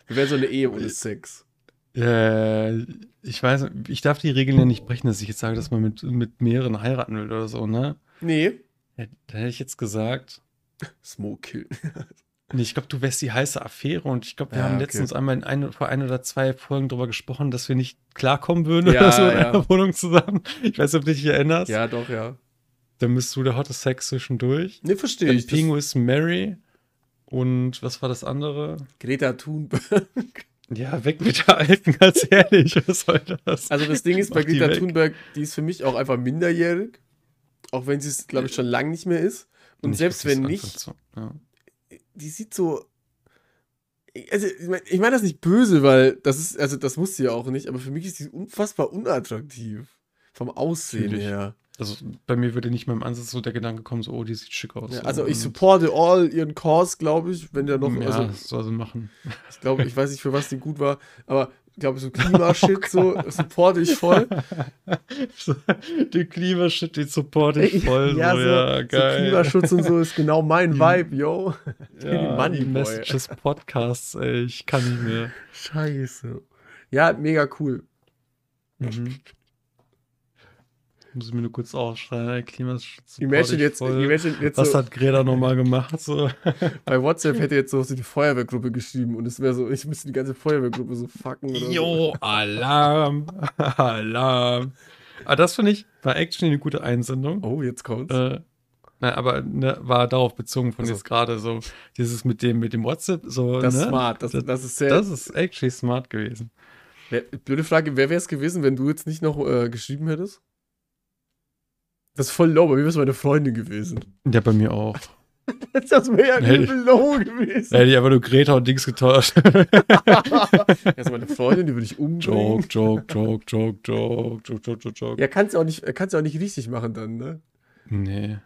Wir wären so eine Ehe ohne Sex. Äh, ich weiß, ich darf die Regeln ja nicht brechen, dass ich jetzt sage, dass man mit, mit mehreren heiraten will oder so, ne? Nee. Ja, Da hätte ich jetzt gesagt, Smoke [laughs] nee, ich glaube, du wärst die heiße Affäre und ich glaube, wir Ja, haben okay. letztens einmal in ein, vor ein oder zwei Folgen darüber gesprochen, dass wir nicht klarkommen würden Ja, oder so in ja. einer Wohnung zusammen. Ich weiß nicht, ob du dich erinnerst. Ja, doch, ja. Dann bist du der hotte Sex zwischendurch. Nee, verstehe ich. Pingu ist Mary. Und was war das andere? Greta Thunberg. Ja, weg mit der Alten, ganz ehrlich. Was soll das? Also das Ding ist bei die Greta weg. Thunberg, die ist für mich auch einfach minderjährig. Auch wenn sie es, glaube ich, schon lange nicht mehr ist. Und Nicht selbst wenn so nicht, zu- Ja. die sieht so. Also, ich meine ich mein das nicht böse, weil das ist, also das muss sie ja auch nicht, aber für mich ist die unfassbar unattraktiv. Vom Aussehen Natürlich. her. Also bei mir würde nicht mal im Ansatz so der Gedanke kommen, so, oh, die sieht schick aus. Ja, so. also ich supporte all ihren Cause, glaube ich, wenn der noch, ja, also das soll sie machen. [laughs] ich glaube, ich weiß nicht, für was die gut war, aber ich glaube, so Klimashit, [laughs] so supporte ich voll. So, den Klimashit, den support ich voll. [laughs] ja, so, so, ja, so geil. Klimaschutz und so ist genau mein Die- Vibe, yo. ja, Money die Boy. Messages Podcasts, ey, ich kann nicht mehr. Scheiße. Ja, mega cool. Mhm. Muss ich mir nur kurz aufschreiben, Klimaschutz Imagine jetzt, imagine jetzt Was so, hat Greta nochmal gemacht? So. [laughs] bei WhatsApp hätte jetzt so die Feuerwehrgruppe geschrieben und es wäre so, ich müsste die ganze Feuerwehrgruppe so fucken oder so. Jo, Alarm, Alarm. Aber das finde ich, war actually eine gute Einsendung. Oh, jetzt kommt's. Äh, nein, aber ne, war darauf bezogen von Also. jetzt gerade so, dieses mit dem, mit dem WhatsApp, so, das ne? ist smart. Das, das- das ist sehr. Das ist actually smart gewesen. Blöde Frage, wer wäre es gewesen, wenn du jetzt nicht noch äh, geschrieben hättest? Das ist voll low, bei mir ist meine Freundin gewesen. Ja, bei mir auch. [laughs] Das wäre ja übel low gewesen. Hätte ich einfach nur Greta und Dings getauscht. Das [laughs] ist also meine Freundin, die würde ich umbringen. Joke, joke, joke, joke, joke, joke, joke, joke. Ja, kannst du auch nicht, kannst du auch nicht richtig machen dann, ne? Nee.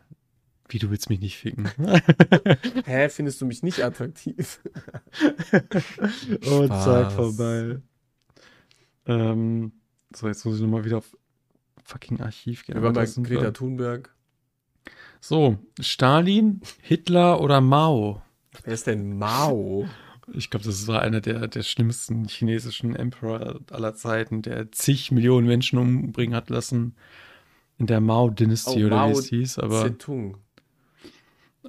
Wie, du willst mich nicht ficken? [laughs] Hä, findest du mich nicht attraktiv? Oh, und Zeit vorbei. Ähm, so, jetzt muss ich nochmal wieder auf fucking Archiv gehen. Wir waren bei Greta wir- Thunberg. So, Stalin, Hitler oder Mao? Wer ist denn Mao? Ich glaube, das war einer der, der schlimmsten chinesischen Emperor aller Zeiten, der zig Millionen Menschen umbringen hat lassen. In der Mao-Dynastie Oh, oder wie Mao es hieß. Aber, Zedong.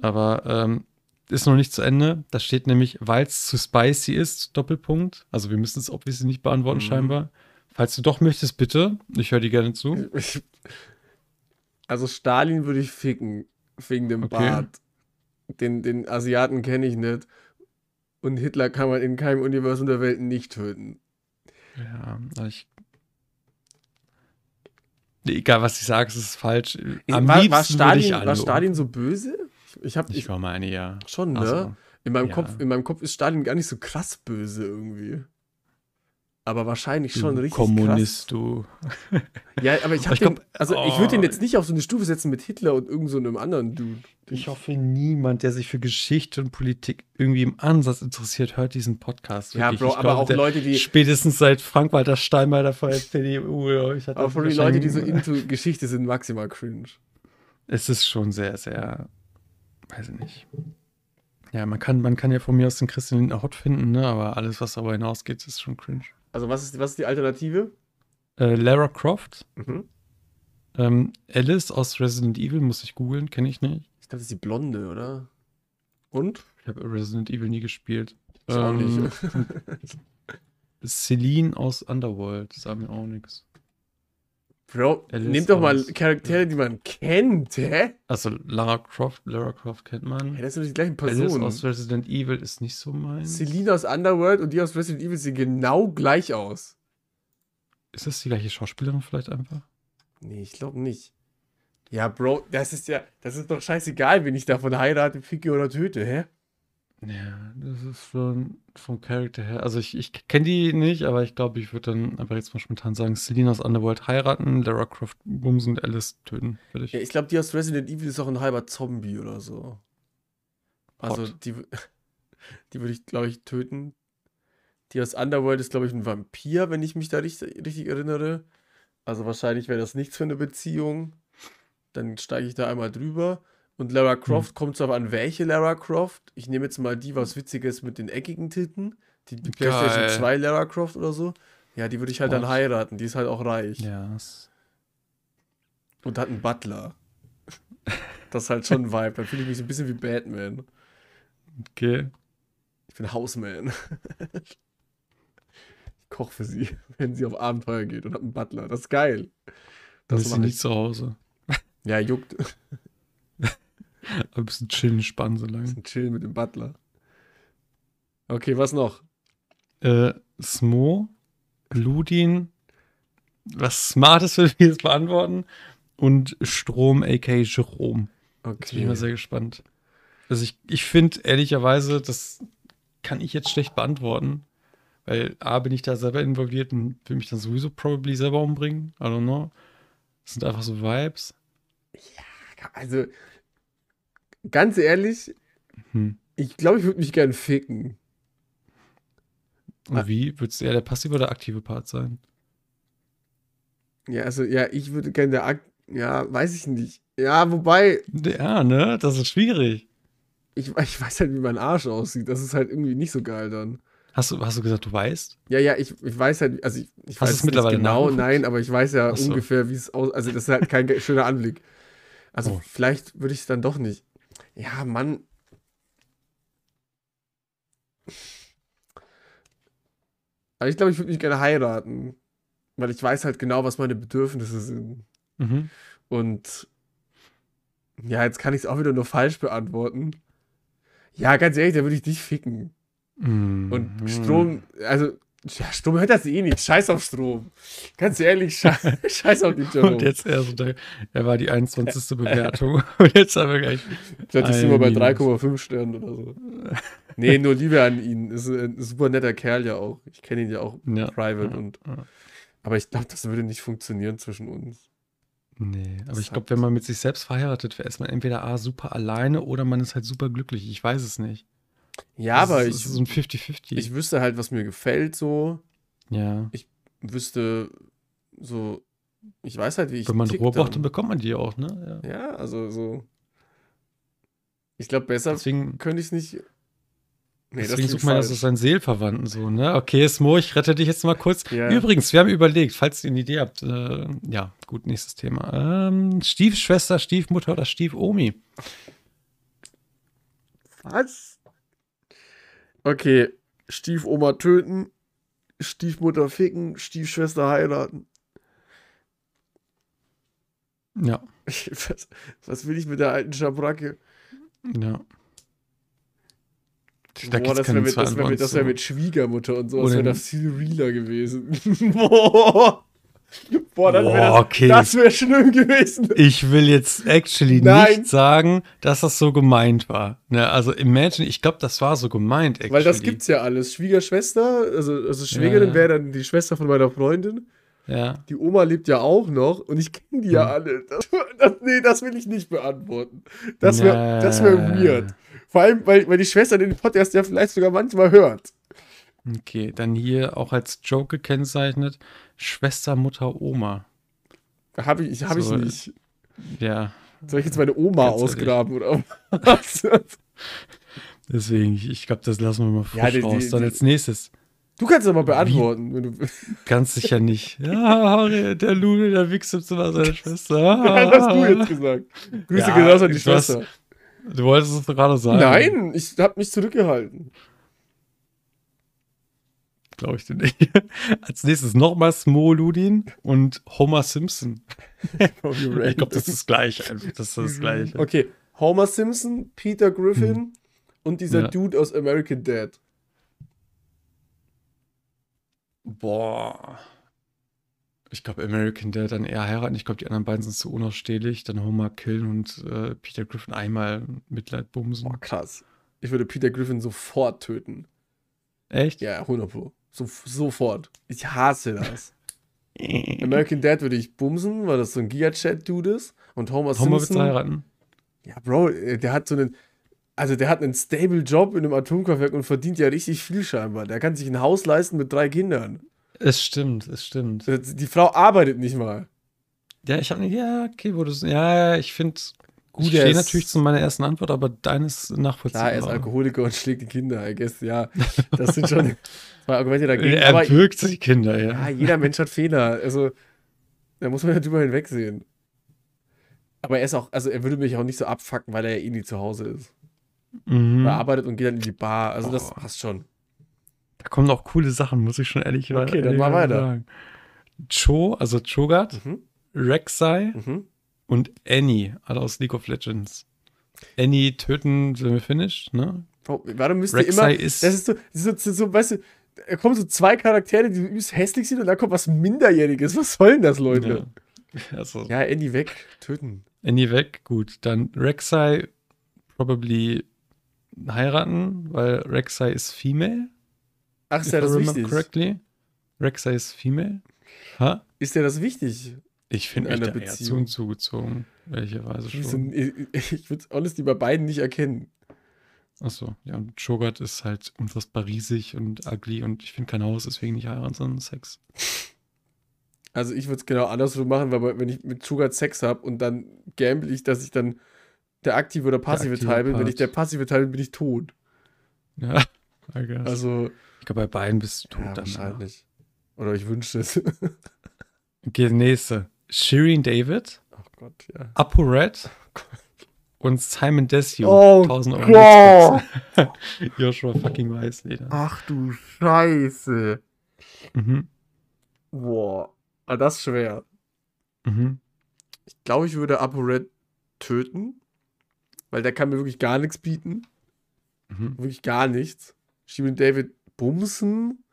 aber ähm, ist noch nicht zu Ende. Da steht nämlich, weil es zu spicy ist, Doppelpunkt. Also wir müssen es obviously nicht beantworten, Mhm. scheinbar. Falls du doch möchtest, bitte. Ich höre dir gerne zu. Also Stalin würde ich ficken, wegen dem Okay. Bart. Den, den Asiaten kenne ich nicht. Und Hitler kann man in keinem Universum der Welt nicht töten. Ja, aber ich. Nee, egal, was ich sage, es ist falsch. Am war, war, Stalin, war Stalin so böse? Ich, habe Ich ich, war mal eine, ja. schon, ne? So. In meinem Ja. Kopf, in meinem Kopf ist Stalin gar nicht so krass böse irgendwie. Aber wahrscheinlich schon Du richtig Kommunist, du. krass. Ja, aber ich glaub, also ich würde den oh. jetzt nicht auf so eine Stufe setzen mit Hitler und irgend so einem anderen Dude. Ich hoffe, niemand, der sich für Geschichte und Politik irgendwie im Ansatz interessiert, hört diesen Podcast. Ja, wirklich. Bro, Ich aber glaube, auch Leute, die Spätestens seit Frank-Walter Steinmeier vor der CDU. ja, aber für die Leute, die so into Geschichte sind, maximal cringe. Es ist schon sehr, sehr. Weiß ich nicht. Ja, man kann, man kann ja von mir aus den Christian Lindner hot finden, ne? aber alles, was darüber hinausgeht, ist schon cringe. Also was ist, was ist die Alternative? Äh, Lara Croft, Mhm. ähm, Alice aus Resident Evil, muss ich googeln, kenne ich nicht. Ich glaube, das ist die Blonde, oder? Und? Ich habe Resident Evil nie gespielt. Ich auch Ähm, nicht. [laughs] [laughs] Celine aus Underworld, sagt mir auch nichts. Bro, Alice nehmt doch mal Charaktere, die man kennt, hä? Also Lara Croft, Lara Croft kennt man. Hey, das sind doch die gleichen Alice Personen. aus Resident Evil ist nicht so mein. Celine aus Underworld und die aus Resident Evil sehen genau gleich aus. Ist das die gleiche Schauspielerin vielleicht einfach? Nee, ich glaube nicht. Ja, Bro, das ist ja, das ist doch scheißegal, wen ich davon heirate, ficke oder töte, hä? Ja, das ist schon vom Charakter her. Also ich, ich kenne die nicht, aber ich glaube, ich würde dann einfach jetzt mal spontan sagen, Celine aus Underworld heiraten, Lara Croft bumsen und Alice töten. Fertig. Ja, ich glaube, die aus Resident Evil ist auch ein halber Zombie oder so. Also, Hot. die, [laughs] die würde ich, glaube ich, töten. Die aus Underworld ist, glaube ich, ein Vampir, wenn ich mich da richtig, richtig erinnere. Also, wahrscheinlich wäre das nichts für eine Beziehung. Dann steige ich da einmal drüber. Und Lara Croft kommt zwar an, welche Lara Croft. Ich nehme jetzt mal die, was Witziges mit den eckigen Titten. Die, die PlayStation Geil. 2 Lara Croft oder so. Ja, die würde ich halt dann Hot. heiraten. Die ist halt auch reich. Ja, es- Und hat einen Butler. Das ist halt schon ein [laughs] Vibe. Dann fühle ich mich so ein bisschen wie Batman. okay. Ich bin Houseman. Ich koche für sie, [laughs] wenn sie auf Abenteuer geht und habe einen Butler. Das ist geil. Das ist mache nicht ich. zu Hause. Ja, juckt. [laughs] Ein bisschen chillen, spannen so lange. Ein Chill mit dem Butler. Okay, was noch? Äh, Smo, Ludin, was Smartes will ich jetzt beantworten. Und Strom, aka Jerome. Jetzt bin ich mal Okay. sehr gespannt. Also ich, ich finde ehrlicherweise, das kann ich jetzt schlecht beantworten. Weil A, bin ich da selber involviert und will mich dann sowieso probably selber umbringen. I don't know. Das sind einfach so Vibes. Also, ganz ehrlich, Hm. ich glaube, ich würde mich gern ficken. Und Ah. wie? Würdest du eher der passive oder aktive Part sein? Ja, also, ja, ich würde gerne der Akt. Ja, weiß ich nicht. Ja, wobei, Ja, ne? Das ist schwierig. ich, ich weiß halt, wie mein Arsch aussieht. Das ist halt irgendwie nicht so geil dann. Hast du, hast du gesagt, du weißt? Ja, ja, ich, ich weiß halt, also ich, ich Hast weiß es mittlerweile nicht genau, nein, aber ich weiß ja so. ungefähr, wie es aus, also das ist halt kein schöner Anblick. Also Oh. vielleicht würde ich es dann doch nicht. Ja, Mann. Aber ich glaube, ich würde mich gerne heiraten, weil ich weiß halt genau, was meine Bedürfnisse sind. Mhm. Und ja, jetzt kann ich es auch wieder nur falsch beantworten. Ja, ganz ehrlich, da würde ich dich ficken. Mhm. Und Strom, also, ja, Strom hört das eh nicht. Scheiß auf Strom. Ganz ehrlich, scheiß, [laughs] scheiß auf die Jerome. Und jetzt erst, der, der war die 21. [laughs] Bewertung. Und jetzt haben wir gleich. Das sind wir bei Ein 3,5 Sternen oder so. Nee, nur Liebe an ihn. Ist ein super netter Kerl ja auch. Ich kenne ihn ja auch Ja, private. ja, und, ja. aber ich glaube, das würde nicht funktionieren zwischen uns. Nee, aber Das ich glaube, wenn man mit sich selbst verheiratet wäre, ist man entweder A, super alleine oder man ist halt super glücklich. Ich weiß es nicht. Ja, Das aber ist, ich, das ist so ein 50-50. ich wüsste halt, was mir gefällt so. ja. Wüsste so, ich weiß halt, wie ich Wenn man Ruhe braucht, dann bekommt man die auch, ne? Ja. Ja, also so. Ich glaube, besser Deswegen, könnte ich es nicht. Nee, deswegen sucht man das aus seinen Seelverwandten so, ne? Okay, Smo, ich rette dich jetzt mal kurz. Ja. Übrigens, wir haben überlegt, falls ihr eine Idee habt, äh, ja, gut, nächstes Thema. Ähm, Stiefschwester, Stiefmutter oder Stiefomi? Was? Okay, Stiefoma töten, Stiefmutter ficken, Stiefschwester heiraten. Ja, [laughs] Was, was will ich mit der alten Schabracke? ja. Da Boah, das wäre mit, wär mit, wär Antworten mit Schwiegermutter und so, das wäre das viel realer gewesen. [laughs] Boah. [laughs] Boah, das Boah, wäre okay. das wär schlimm gewesen. Ich will jetzt actually Nein. nicht sagen, dass das so gemeint war. Ne, also imagine, ich glaube, das war so gemeint, actually. Weil das gibt's ja alles. Schwiegerschwester, also, also Schwägerin Ja. wäre dann die Schwester von meiner Freundin. Ja. Die Oma lebt ja auch noch und ich kenne die ja Hm. alle. Das, das, nee, das will ich nicht beantworten. Das wäre das wär Nee. weird. Vor allem, weil, weil die Schwester den Podcast ja vielleicht sogar manchmal hört. Okay, dann hier auch als Joke gekennzeichnet: Schwester, Mutter, Oma. Habe ich, hab ich So, nicht. Ja, Soll ich jetzt meine Oma Ganz ehrlich. ausgraben oder was? [laughs] deswegen, ich, ich glaube, das lassen wir mal frisch Ja, die- raus. die- Dann die- als nächstes. Du kannst aber beantworten. Wenn du, [laughs] Ganz sicher nicht. [laughs] Ja, der Lune, der wichst im Zimmer seiner Schwester. ja, das hast du jetzt gesagt. Grüße Ja, raus an die Schwester. Du wolltest es gerade sagen. Nein, ich habe mich zurückgehalten. Glaube ich dir nicht. [laughs] Als nächstes nochmal Smoludin und Homer Simpson. [laughs] Ich glaube, das ist das Gleiche. Einfach. Das ist das Gleiche. Okay, Homer Simpson, Peter Griffin und dieser Ja. Dude aus American Dad. Boah. Ich glaube, American Dad dann eher heiraten. Ich glaube, die anderen beiden sind zu unausstehlich. Dann Homer killen und äh, Peter Griffin einmal Mitleid bumsen. Boah, krass. Ich würde Peter Griffin sofort töten. Echt? Ja, 100 Pro. So, sofort. Ich hasse das. [laughs] American Dad würde ich bumsen, weil das so ein Giga-Chat-Dude ist. Und Homer, Homer wird Simpson. heiraten. Ja, Bro, äh, der hat so einen. Also, der hat einen stable Job in einem Atomkraftwerk und verdient ja richtig viel scheinbar. Der kann sich ein Haus leisten mit drei Kindern. Es stimmt, es stimmt. Die Frau arbeitet nicht mal. Ja, ich habe ja, okay, wo du ja, ich finde, Gut, ich stehe natürlich zu meiner ersten Antwort, aber deines nachvollziehbar. Klar, er ist Alkoholiker und schlägt die Kinder, I guess, ja. [laughs] Das sind schon zwei Argumente dagegen. Er Aber wirkt sich Kinder, ja. ja, jeder Mensch hat Fehler. Also, da muss man ja drüber hinwegsehen. Aber er ist auch, also er würde mich auch nicht so abfacken, weil er ja eh nie zu Hause ist. Mhm. Er arbeitet und geht dann in die Bar. Also, das Oh. passt schon. Da kommen auch coole Sachen, muss ich schon ehrlich Okay, dann mach weiter. sagen. Cho, also Cho'Gath, Mhm. Rek'Sai Mhm. Und Annie, alle aus League of Legends. Annie töten, sind wir finished, ne? Warum müsst ihr immer. ist- Das ist so, das ist so, weißt du, da kommen so zwei Charaktere, die übelst hässlich sind und dann kommt was Minderjähriges. Was soll denn das, Leute? Ja. Also, Ja, Andy weg, töten. Annie weg, gut. Dann Rek'Sai probably heiraten, weil Rek'Sai ist female. Ach, ist ja das wichtig? correctly. Rek'Sai ist female. Ha? Ist ja das wichtig? Ich finde einer eher zu Beziehung. hinzugezogen. Welcherweise Ich, schon. ich würde honestly bei beiden nicht erkennen. Achso, ja, und Cho'Gath ist halt unfassbar riesig und ugly und ich finde kein Haus, deswegen nicht heiraten, sondern Sex. Also ich würde es genau andersrum machen, weil wenn ich mit Sugar Sex habe und dann gamble ich, dass ich dann der aktive oder passive aktive Teil bin. Wenn Part. ich der passive Teil bin, bin ich tot. Ja, I guess. Also, ich glaube, bei beiden bist du tot ja, dann. Wahrscheinlich. Oder ich wünschte es. Okay, nächste. Shirin David, oh Gott, ja. Apo Red und Simon Desue. Oh 1000 Euro. [laughs] Joshua fucking Weißleder. Ach du Scheiße. Mhm. Boah. Ah, das ist schwer. Mhm. Ich glaube, ich würde ApoRed töten. Weil der kann mir wirklich gar nichts bieten. Mhm. Wirklich gar nichts. Shirin David bumsen.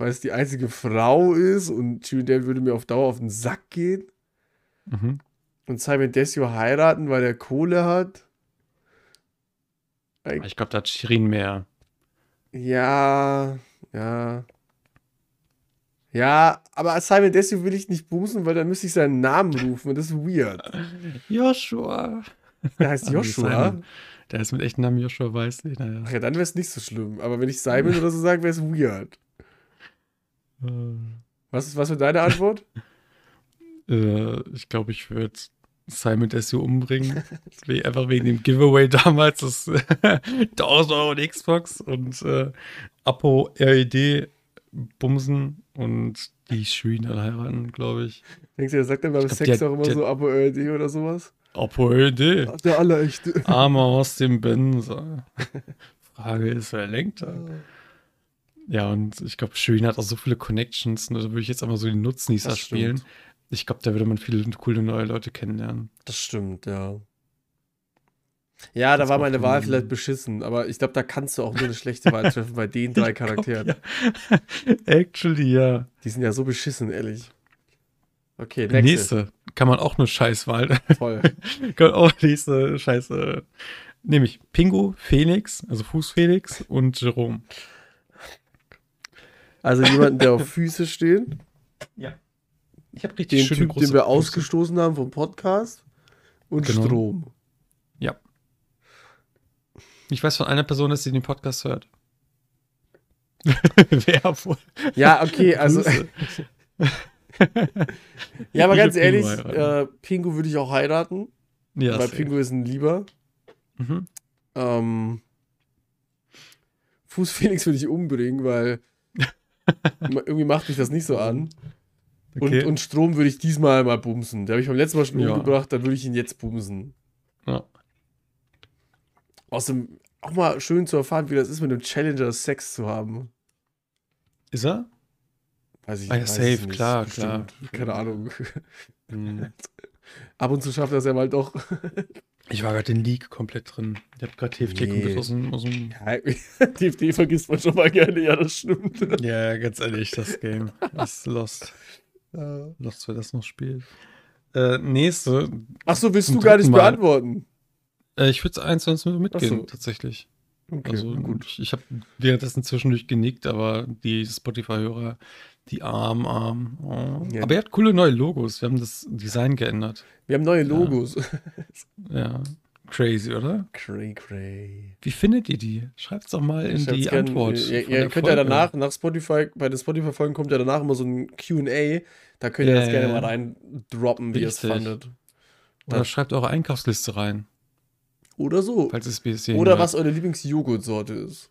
Weil es die einzige Frau ist. Und Shirin David würde mir auf Dauer auf den Sack gehen. Mhm. Und Simon Desio heiraten, weil der Kohle hat. Ich glaube, da hat Shirin mehr. Ja, ja. Ja, aber Simon Desio will ich nicht bumsen, weil dann müsste ich seinen Namen rufen und das ist weird. Joshua. Der heißt [laughs] Also Joshua. Der ist mit echten Namen Joshua Weißleder, ja. Ach ja, dann wäre es nicht so schlimm. Aber wenn ich Simon oder so sage, wäre es weird. Was ist was für deine Antwort? [laughs] Äh, ich glaube, ich würde Simon Desue umbringen. [laughs] We- Einfach wegen dem Giveaway damals, das [laughs] 1000 Euro und Xbox und äh, Apo RED bumsen und die Shirin dann heiraten, glaube ich. Denkst du, er sagt dann beim Sex der- auch immer der- so Abo ÖRD oder sowas? Apo RED, der Allerechte. Arme aus dem Benzer. Frage ist, wer lenkt da? Ja, und ich glaube, Shirin hat auch so viele Connections. Ne? Da würde ich jetzt einmal so die Nutznießer spielen. Ich glaube, da würde man viele coole neue Leute kennenlernen. Das stimmt, ja. Ja, da Das war meine Wahl vielleicht beschissen, aber ich glaube, da kannst du auch nur eine schlechte Wahl treffen bei den [laughs] drei Charakteren. Ja. [laughs] Actually, ja. Die sind ja so beschissen, ehrlich. Okay, nächste. Nächste. Kann man auch eine Scheißwahl. Voll. [laughs] Kann auch nächste Scheiße. Nämlich Pingu, Felix, also Fuß Felix und Jerome. Also jemanden, der auf Füße steht. Ja. Ich habe richtig Den schöne Typ, große den wir Füße. ausgestoßen haben vom Podcast. Und Genau. Strom. Ja. Ich weiß von einer Person, dass sie den Podcast hört. [laughs] Wer wohl? Ja, okay, also. [laughs] Ja, aber Ich ganz ehrlich, Pingu äh, Pingu würde ich auch heiraten. Ja, weil. Pingu ist ein Lieber. Mhm. Ähm, Fuß Felix würde ich umbringen, weil irgendwie macht mich das nicht so an. Okay. Und, und Strom würde ich diesmal mal bumsen. Der habe ich beim letzten Mal schon Ja. umgebracht, dann würde ich ihn jetzt bumsen. ja. Außerdem auch mal schön zu erfahren, wie das ist, mit einem Challenger Sex zu haben. Ist er? Weiß ich Ah ja, weiß safe, ich nicht. klar, Bestimmt. klar. Keine Ahnung. Hm. [laughs] Ab und zu schafft er es ja mal doch. [laughs] Ich war gerade in League komplett drin. Ich habe gerade TFT Nee. komplett aus dem, aus dem Ja, [laughs] TFT vergisst man schon mal gerne, ja, das stimmt. Ja, ganz ehrlich, das Game. Ist Lost. Lost, wer das noch spielt. Äh, nächste. Achso, willst du gar nicht Mal. beantworten? Äh, ich würde es eins mitgehen, Ach so. tatsächlich. Okay, Also gut. ich, ich habe währenddessen zwischendurch genickt, aber die Spotify-Hörer, die arm, arm. Oh. Ja. Aber er hat coole neue Logos. Wir haben das Design geändert. Wir haben neue Logos. [laughs] Ja. Crazy, oder? Cray, cray. Wie findet ihr die? Schreibt's doch mal in die gern- Antwort. Ihr, von ihr könnt ja Folge. danach, nach Spotify, bei den Spotify-Folgen kommt ja danach immer so ein QA. Da könnt ihr Ja, das gerne ja, mal ja. rein droppen, wie ihr es fandet. Oder schreibt eure Einkaufsliste rein, Oder so. falls es hierhin Oder hört. was eure Lieblingsjoghurtsorte ist.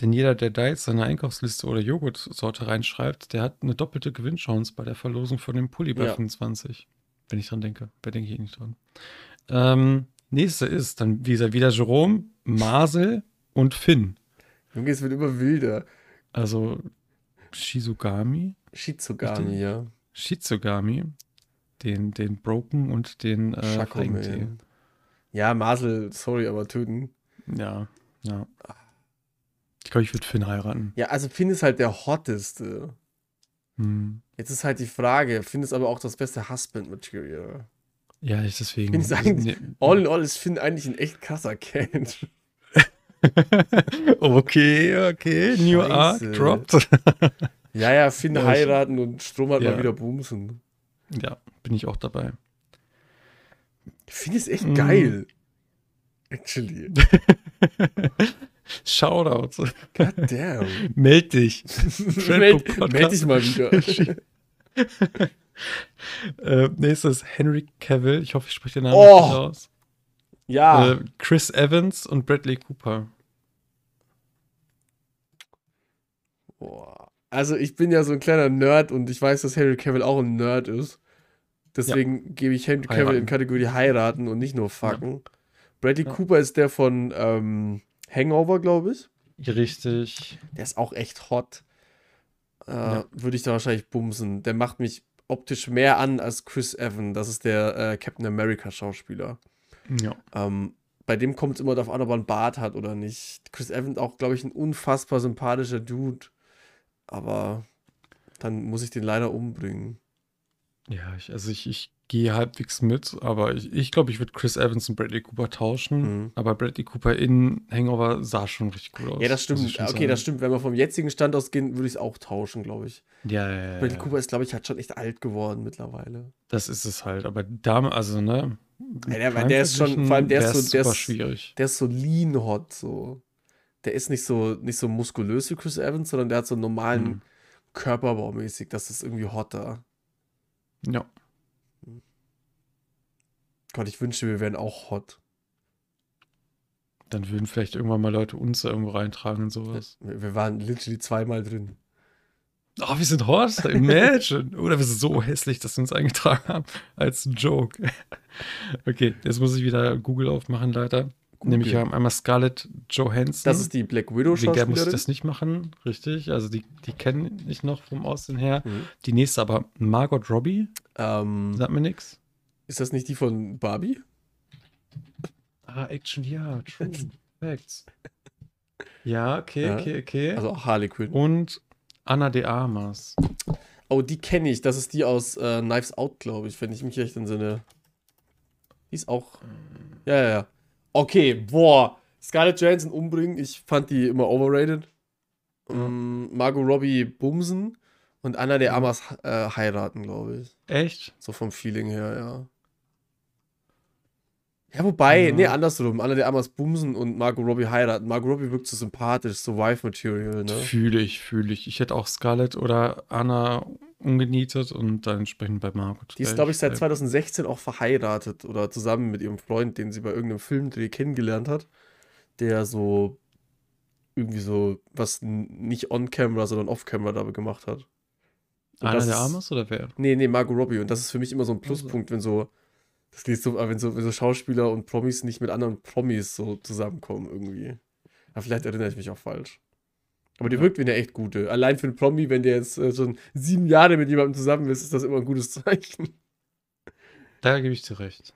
Denn jeder, der da jetzt seine Einkaufsliste oder Joghurtsorte reinschreibt, der hat eine doppelte Gewinnchance bei der Verlosung von dem Pulli bei Ja. 25. Wenn ich dran denke. Wer denke ich eh nicht dran. Ähm, nächste ist dann wie gesagt, wieder Jerome, Marcel und Finn. Junge, es wird immer wilder. Also Shizugami, Shizugami, ja. Shizugami, den, den Broken und den äh. Ja, Marcel, sorry, aber töten. Ja, ja. Ich glaube, ich würde Finn heiraten. Ja, also Finn ist halt der hotteste. Hm. Jetzt ist halt die Frage, Finn ist aber auch das beste Husband-Material. Ja, ich deswegen. Finn ist eigentlich, Nee. all in all ist Finn eigentlich ein echt krasser Cat. [laughs] okay, okay. New Arc Scheiße. dropped. [laughs] Ja, ja, Finn Ja, heiraten und Strom hat Ja. mal wieder bumsen. ja, bin ich auch dabei. Finn ist echt Mm. geil. Actually. [laughs] Shoutout. God damn. [laughs] Meld dich. meld, Podcast. meld dich mal wieder. [laughs] äh, nächstes Henry Cavill. Ich hoffe, ich spreche den Namen Oh. richtig aus. Ja. Äh, Chris Evans und Bradley Cooper. Boah. Also ich bin ja so ein kleiner Nerd und ich weiß, dass Henry Cavill auch ein Nerd ist. Deswegen gebe ich Henry Cavill in Kategorie heiraten und nicht nur fucken. Bradley Ja. Cooper ist der von ähm, Hangover, glaube ich. Richtig. Der ist auch echt hot. Äh, Ja. Würde ich da wahrscheinlich bumsen. Der macht mich optisch mehr an als Chris Evans. Das ist der äh, Captain America Schauspieler. Ja. Ähm, bei dem kommt es immer darauf an, ob er einen Bart hat oder nicht. Chris Evans auch, glaube ich, ein unfassbar sympathischer Dude. Aber dann muss ich den leider umbringen. Ja, ich, also ich, ich gehe halbwegs mit, aber ich glaube, ich, glaub, ich würde Chris Evans und Bradley Cooper tauschen. Mhm. Aber Bradley Cooper in Hangover sah schon richtig gut aus. Ja, das stimmt. Okay, sagen. das stimmt. Wenn wir vom jetzigen Stand ausgehen, würde ich es auch tauschen, glaube ich. Ja, ja, ja. Bradley ja. Cooper ist, glaube ich, halt schon echt alt geworden mittlerweile. Das ist es halt. Aber da, also, ne? Ja, der- der ist schon- vor allem der ist so- der ist- schwierig. Der ist so lean hot, so. Der ist nicht so, nicht so muskulös wie Chris Evans, sondern der hat so einen normalen Mhm. Körperbau mäßig. Das ist irgendwie hotter. Ja. Gott, ich wünschte, wir wären auch hot. Dann würden vielleicht irgendwann mal Leute uns da irgendwo reintragen und sowas. Wir, waren literally zweimal drin. Oh, wir sind hot, imagine. Oder wir sind so hässlich, dass wir uns eingetragen haben. Als Joke. Okay, jetzt muss ich wieder Google aufmachen, leider. Nämlich wir haben einmal Scarlett Johansson. Das ist die Black Widow der muss ich Schauspielerin. das nicht machen, richtig. Also die, die kenne ich noch vom Aussehen her. Mhm. Die nächste aber Margot Robbie, Ähm, sagt mir nix. Ist das nicht die von Barbie? Ah, Action, ja, true. [laughs] Facts. Ja, okay, Ja. okay, okay. Also auch Harley Quinn. Und Anna de Armas. Oh, die kenne ich. Das ist die aus äh, Knives Out, glaube ich, wenn ich mich recht entsinne. Die ist auch. Ja, ja, ja. Okay, boah. Scarlett Johansson umbringen. Ich fand die immer overrated. Ähm, Margot Robbie bumsen und Anna de Armas äh, heiraten, glaube ich. Echt? So vom Feeling her, ja. Ja, wobei, Ja. nee, andersrum. Anna de Armas bumsen und Margot Robbie heiraten. Margot Robbie wirkt so sympathisch, so Wife-Material, ne? Fühle ich, fühle ich. Ich hätte auch Scarlett oder Anna ungenietet und dann entsprechend bei Margot. Die ist, glaube ich, seit 2016 auch verheiratet oder zusammen mit ihrem Freund, den sie bei irgendeinem Filmdreh kennengelernt hat, der so irgendwie so was nicht on-camera, sondern off-camera dabei gemacht hat. Und Anna de Armas oder wer? Nee, nee, Margot Robbie. Und das ist für mich immer so ein Pluspunkt, wenn so, das geht so, wenn so, wenn so Schauspieler und Promis nicht mit anderen Promis so zusammenkommen irgendwie. Aber vielleicht erinnere ich mich auch falsch. Aber die Ja. wirkt wie eine echt gute. Allein für einen Promi, wenn der jetzt äh, schon sieben Jahre mit jemandem zusammen ist, ist das immer ein gutes [laughs] Zeichen. Da gebe ich dir recht.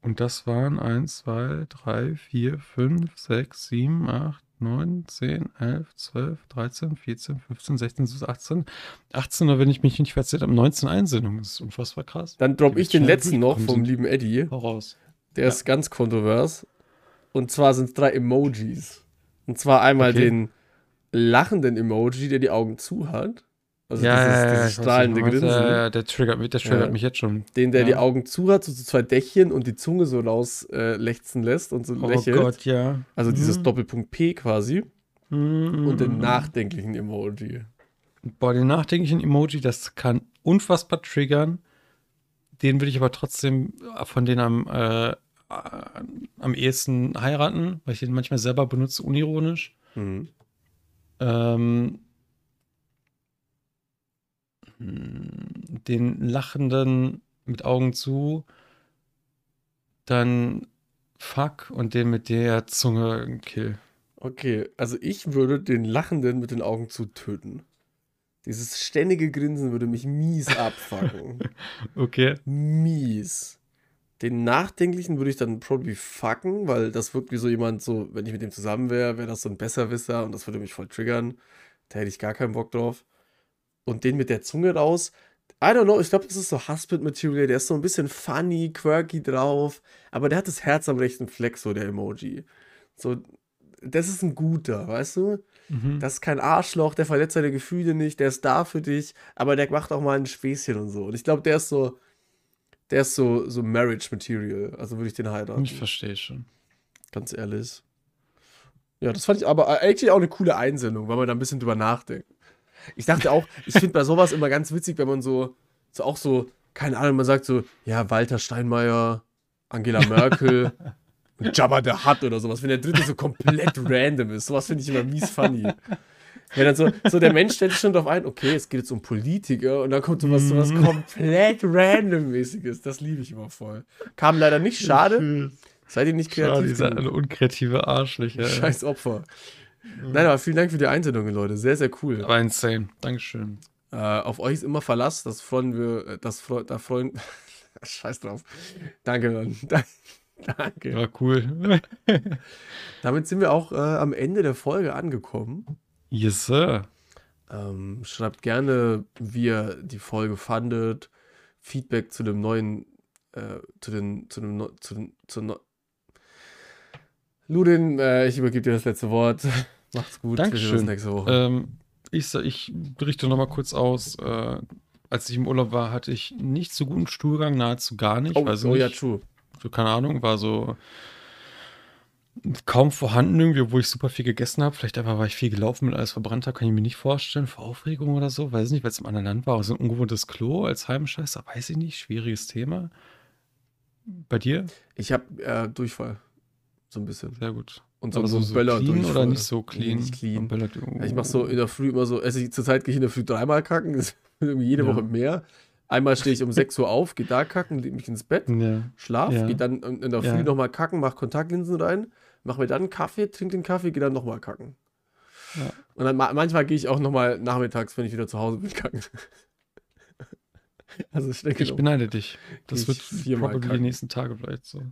Und das waren 1, 2, 3, 4, 5, 6, 7, 8, 9, 10, 11, 12, 13, 14, 15, 16, 17, 18. 18, oder wenn ich mich nicht verzählt habe, 19 Einsendungen. Das ist unfassbar krass. Dann droppe ich den letzten noch vom lieben Eddie. Voraus. Der Ja. ist ganz kontrovers. Und zwar sind es drei Emojis. Und zwar einmal Okay. den lachenden Emoji, der die Augen zu hat. Also ja, dieses, ja, dieses strahlende. Grinsen. Ja, der triggert mich, der triggert Ja. mich jetzt schon. Den, der die Ja. Augen zu hat, so, so zwei Dächchen und die Zunge so raus äh, lechzen lässt und so Oh lächelt. Gott, ja. Also dieses Mhm. Doppelpunkt P quasi. Mhm. Und den nachdenklichen Emoji. Boah, den nachdenklichen Emoji, das kann unfassbar triggern. Den würde ich aber trotzdem von denen am, äh, am ehesten heiraten, weil ich den manchmal selber benutze, unironisch. Mhm. Ähm, hm, den lachenden mit Augen zu, dann Fuck und den mit der Zunge Kill. Okay, also ich würde den Lachenden mit den Augen zu töten. Dieses ständige Grinsen würde mich mies [laughs] abfacken. Okay. mies. Den Nachdenklichen würde ich dann probably fucken, weil das wirkt wie so jemand, so, wenn ich mit dem zusammen wäre, wäre das so ein Besserwisser und das würde mich voll triggern. Da hätte ich gar keinen Bock drauf. Und den mit der Zunge raus, I don't know, ich glaube, das ist so Husband-Material, der ist so ein bisschen funny, quirky drauf, aber der hat das Herz am rechten Fleck, so der Emoji. So, das ist ein guter, weißt du? Mhm. Das ist kein Arschloch, der verletzt seine Gefühle nicht, der ist da für dich, aber der macht auch mal ein Späßchen und so. Und ich glaube, der ist so, der ist so, so Marriage Material. Also würde ich den heiraten. ich verstehe schon. Ganz ehrlich. Ja, das fand ich aber eigentlich auch eine coole Einsendung, weil man da ein bisschen drüber nachdenkt. Ich dachte auch, ich finde bei sowas immer ganz witzig, wenn man so, so auch so, keine Ahnung, man sagt so, ja, Walter Steinmeier, Angela [laughs] Merkel Jabba the Hutt oder sowas, wenn der dritte so komplett random ist. Sowas finde ich immer mies funny. Wenn dann so, so der Mensch stellt sich schon darauf ein, okay, es geht jetzt um Politiker und dann kommt sowas, sowas Mhm. komplett randommäßiges. Das liebe ich immer voll. Kam leider nicht, schade. Seid ihr nicht Schade, kreativ genug. eine unkreative Arschlöcher. Scheiß Opfer. Nein, aber vielen Dank für die Einsendungen, Leute. Sehr, sehr cool. Aber insane. Dankeschön. Äh, auf euch ist immer Verlass. Das freuen wir, äh, das freut, da freuen. [laughs] Scheiß drauf. Danke, Mann. [laughs] Da- Danke. War cool. [laughs] Damit sind wir auch äh, am Ende der Folge angekommen. yes, sir. Ähm, schreibt gerne, wie ihr die Folge fandet. Feedback zu dem neuen, äh, zu den, zu dem, zu den, zu Ludin, äh, ich übergebe dir das letzte Wort. [laughs] Macht's gut. Dankeschön. nächste Woche. Ähm, ich, ich berichte noch mal kurz aus. Äh, als ich im Urlaub war, hatte ich nicht so guten Stuhlgang, nahezu gar nicht. oh, also oh ja, true. so, keine Ahnung, war so kaum vorhanden irgendwie, obwohl ich super viel gegessen habe. Vielleicht einfach, weil ich viel gelaufen bin, alles verbrannt habe, kann ich mir nicht vorstellen. Vor Aufregung oder so, weiß nicht, weil es im anderen Land war. So ein ungewohntes Klo als Heimscheißer, weiß ich nicht. Schwieriges Thema. Bei dir? Ich habe äh, Durchfall. So ein bisschen. Sehr gut. Und so, Aber so, so, so Böller clean oder nicht so clean? nicht clean. Böller, Ja, ich mache so in der Früh immer so, also zurzeit gehe ich in der Früh dreimal kacken, [laughs] das ist irgendwie jede Ja. Woche mehr. Einmal stehe ich um 6 Uhr auf, gehe da kacken, lege mich ins Bett, Ja. schlaf, Ja. gehe dann in der Früh Ja. nochmal kacken, mache Kontaktlinsen rein, mache mir dann einen Kaffee, trinke den Kaffee, gehe dann nochmal kacken. Ja. Und dann ma manchmal gehe ich auch nochmal nachmittags, wenn ich wieder zu Hause bin, [laughs] kacken. also ich denke, Ich beneide dich. Das wird viermal probably die kacken. nächsten Tage vielleicht so.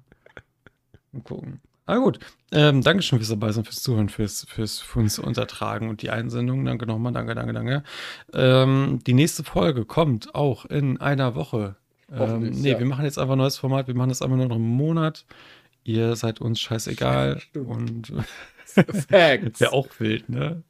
Mal gucken. Ah gut, ähm, Dankeschön fürs dabei sein, fürs Zuhören, fürs, fürs für uns untertragen und die Einsendung. Danke nochmal, danke, danke, danke. Ähm, die nächste Folge kommt auch in einer Woche. Ähm, nee, ja. wir machen jetzt einfach ein neues Format. Wir machen das einfach nur noch einen Monat. Ihr seid uns scheißegal. Und [laughs] Facts. wäre auch wild, ne?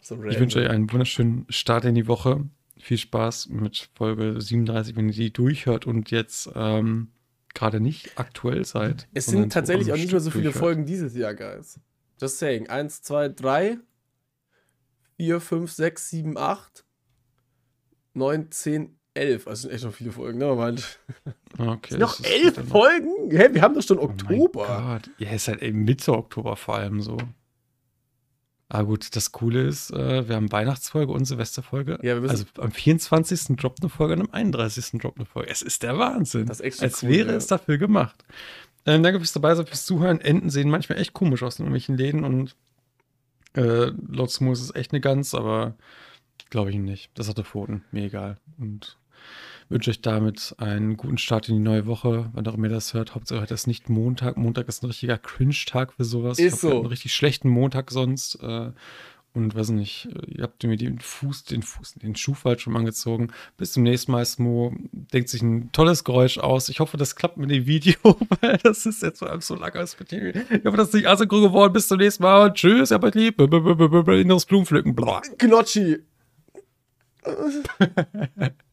So Ich wünsche euch einen wunderschönen Start in die Woche. Viel Spaß mit Folge 37, wenn ihr die durchhört und jetzt ähm, gerade nicht aktuell seid. Es sind tatsächlich auch nicht mehr so viele. Folgen dieses Jahr, Guys. Just saying. Eins, zwei, drei, vier, fünf, sechs, sieben, acht, neun, zehn, elf. Also sind echt noch viele Folgen, ne? Meint. Okay, Noch elf Folgen? Hä, wir haben doch schon Oh mein Oktober. Gott. Ja, ist halt eben Mitte Oktober vor allem so. Aber gut, das Coole ist, äh, wir haben Weihnachtsfolge und Silvesterfolge. Ja, wir müssen- also am 24. droppt eine Folge und am 31. droppt eine Folge. Es ist der Wahnsinn. Das ist echt so Als cool, wäre ja. es dafür gemacht. Ähm, danke fürs dabei sein, fürs Zuhören. Enten sehen manchmal echt komisch aus in irgendwelchen Läden und äh, laut ist es echt eine Gans, aber glaube ich nicht. Das hatte Pfoten. Mir egal. Und wünsche euch damit einen guten Start in die neue Woche, wann auch immer ihr das hört. Hauptsache heute ist nicht Montag. Montag ist ein richtiger Cringe-Tag für sowas. Ist ich so. einen richtig schlechten Montag sonst. Äh, und weiß nicht, äh, ihr habt mir den Fuß, den Fuß, den Schuh falsch schon angezogen. Bis zum nächsten Mal, Smo. Denkt sich ein tolles Geräusch aus. Ich hoffe, das klappt mit dem Video, [laughs] weil das ist jetzt vor allem so lange als mit dem- Ich hoffe, das ist nicht asynchron geworden. Bis zum nächsten Mal. Tschüss, ihr habt euch lieb. Inneres Blumenpflücken. Gnocchi. [laughs]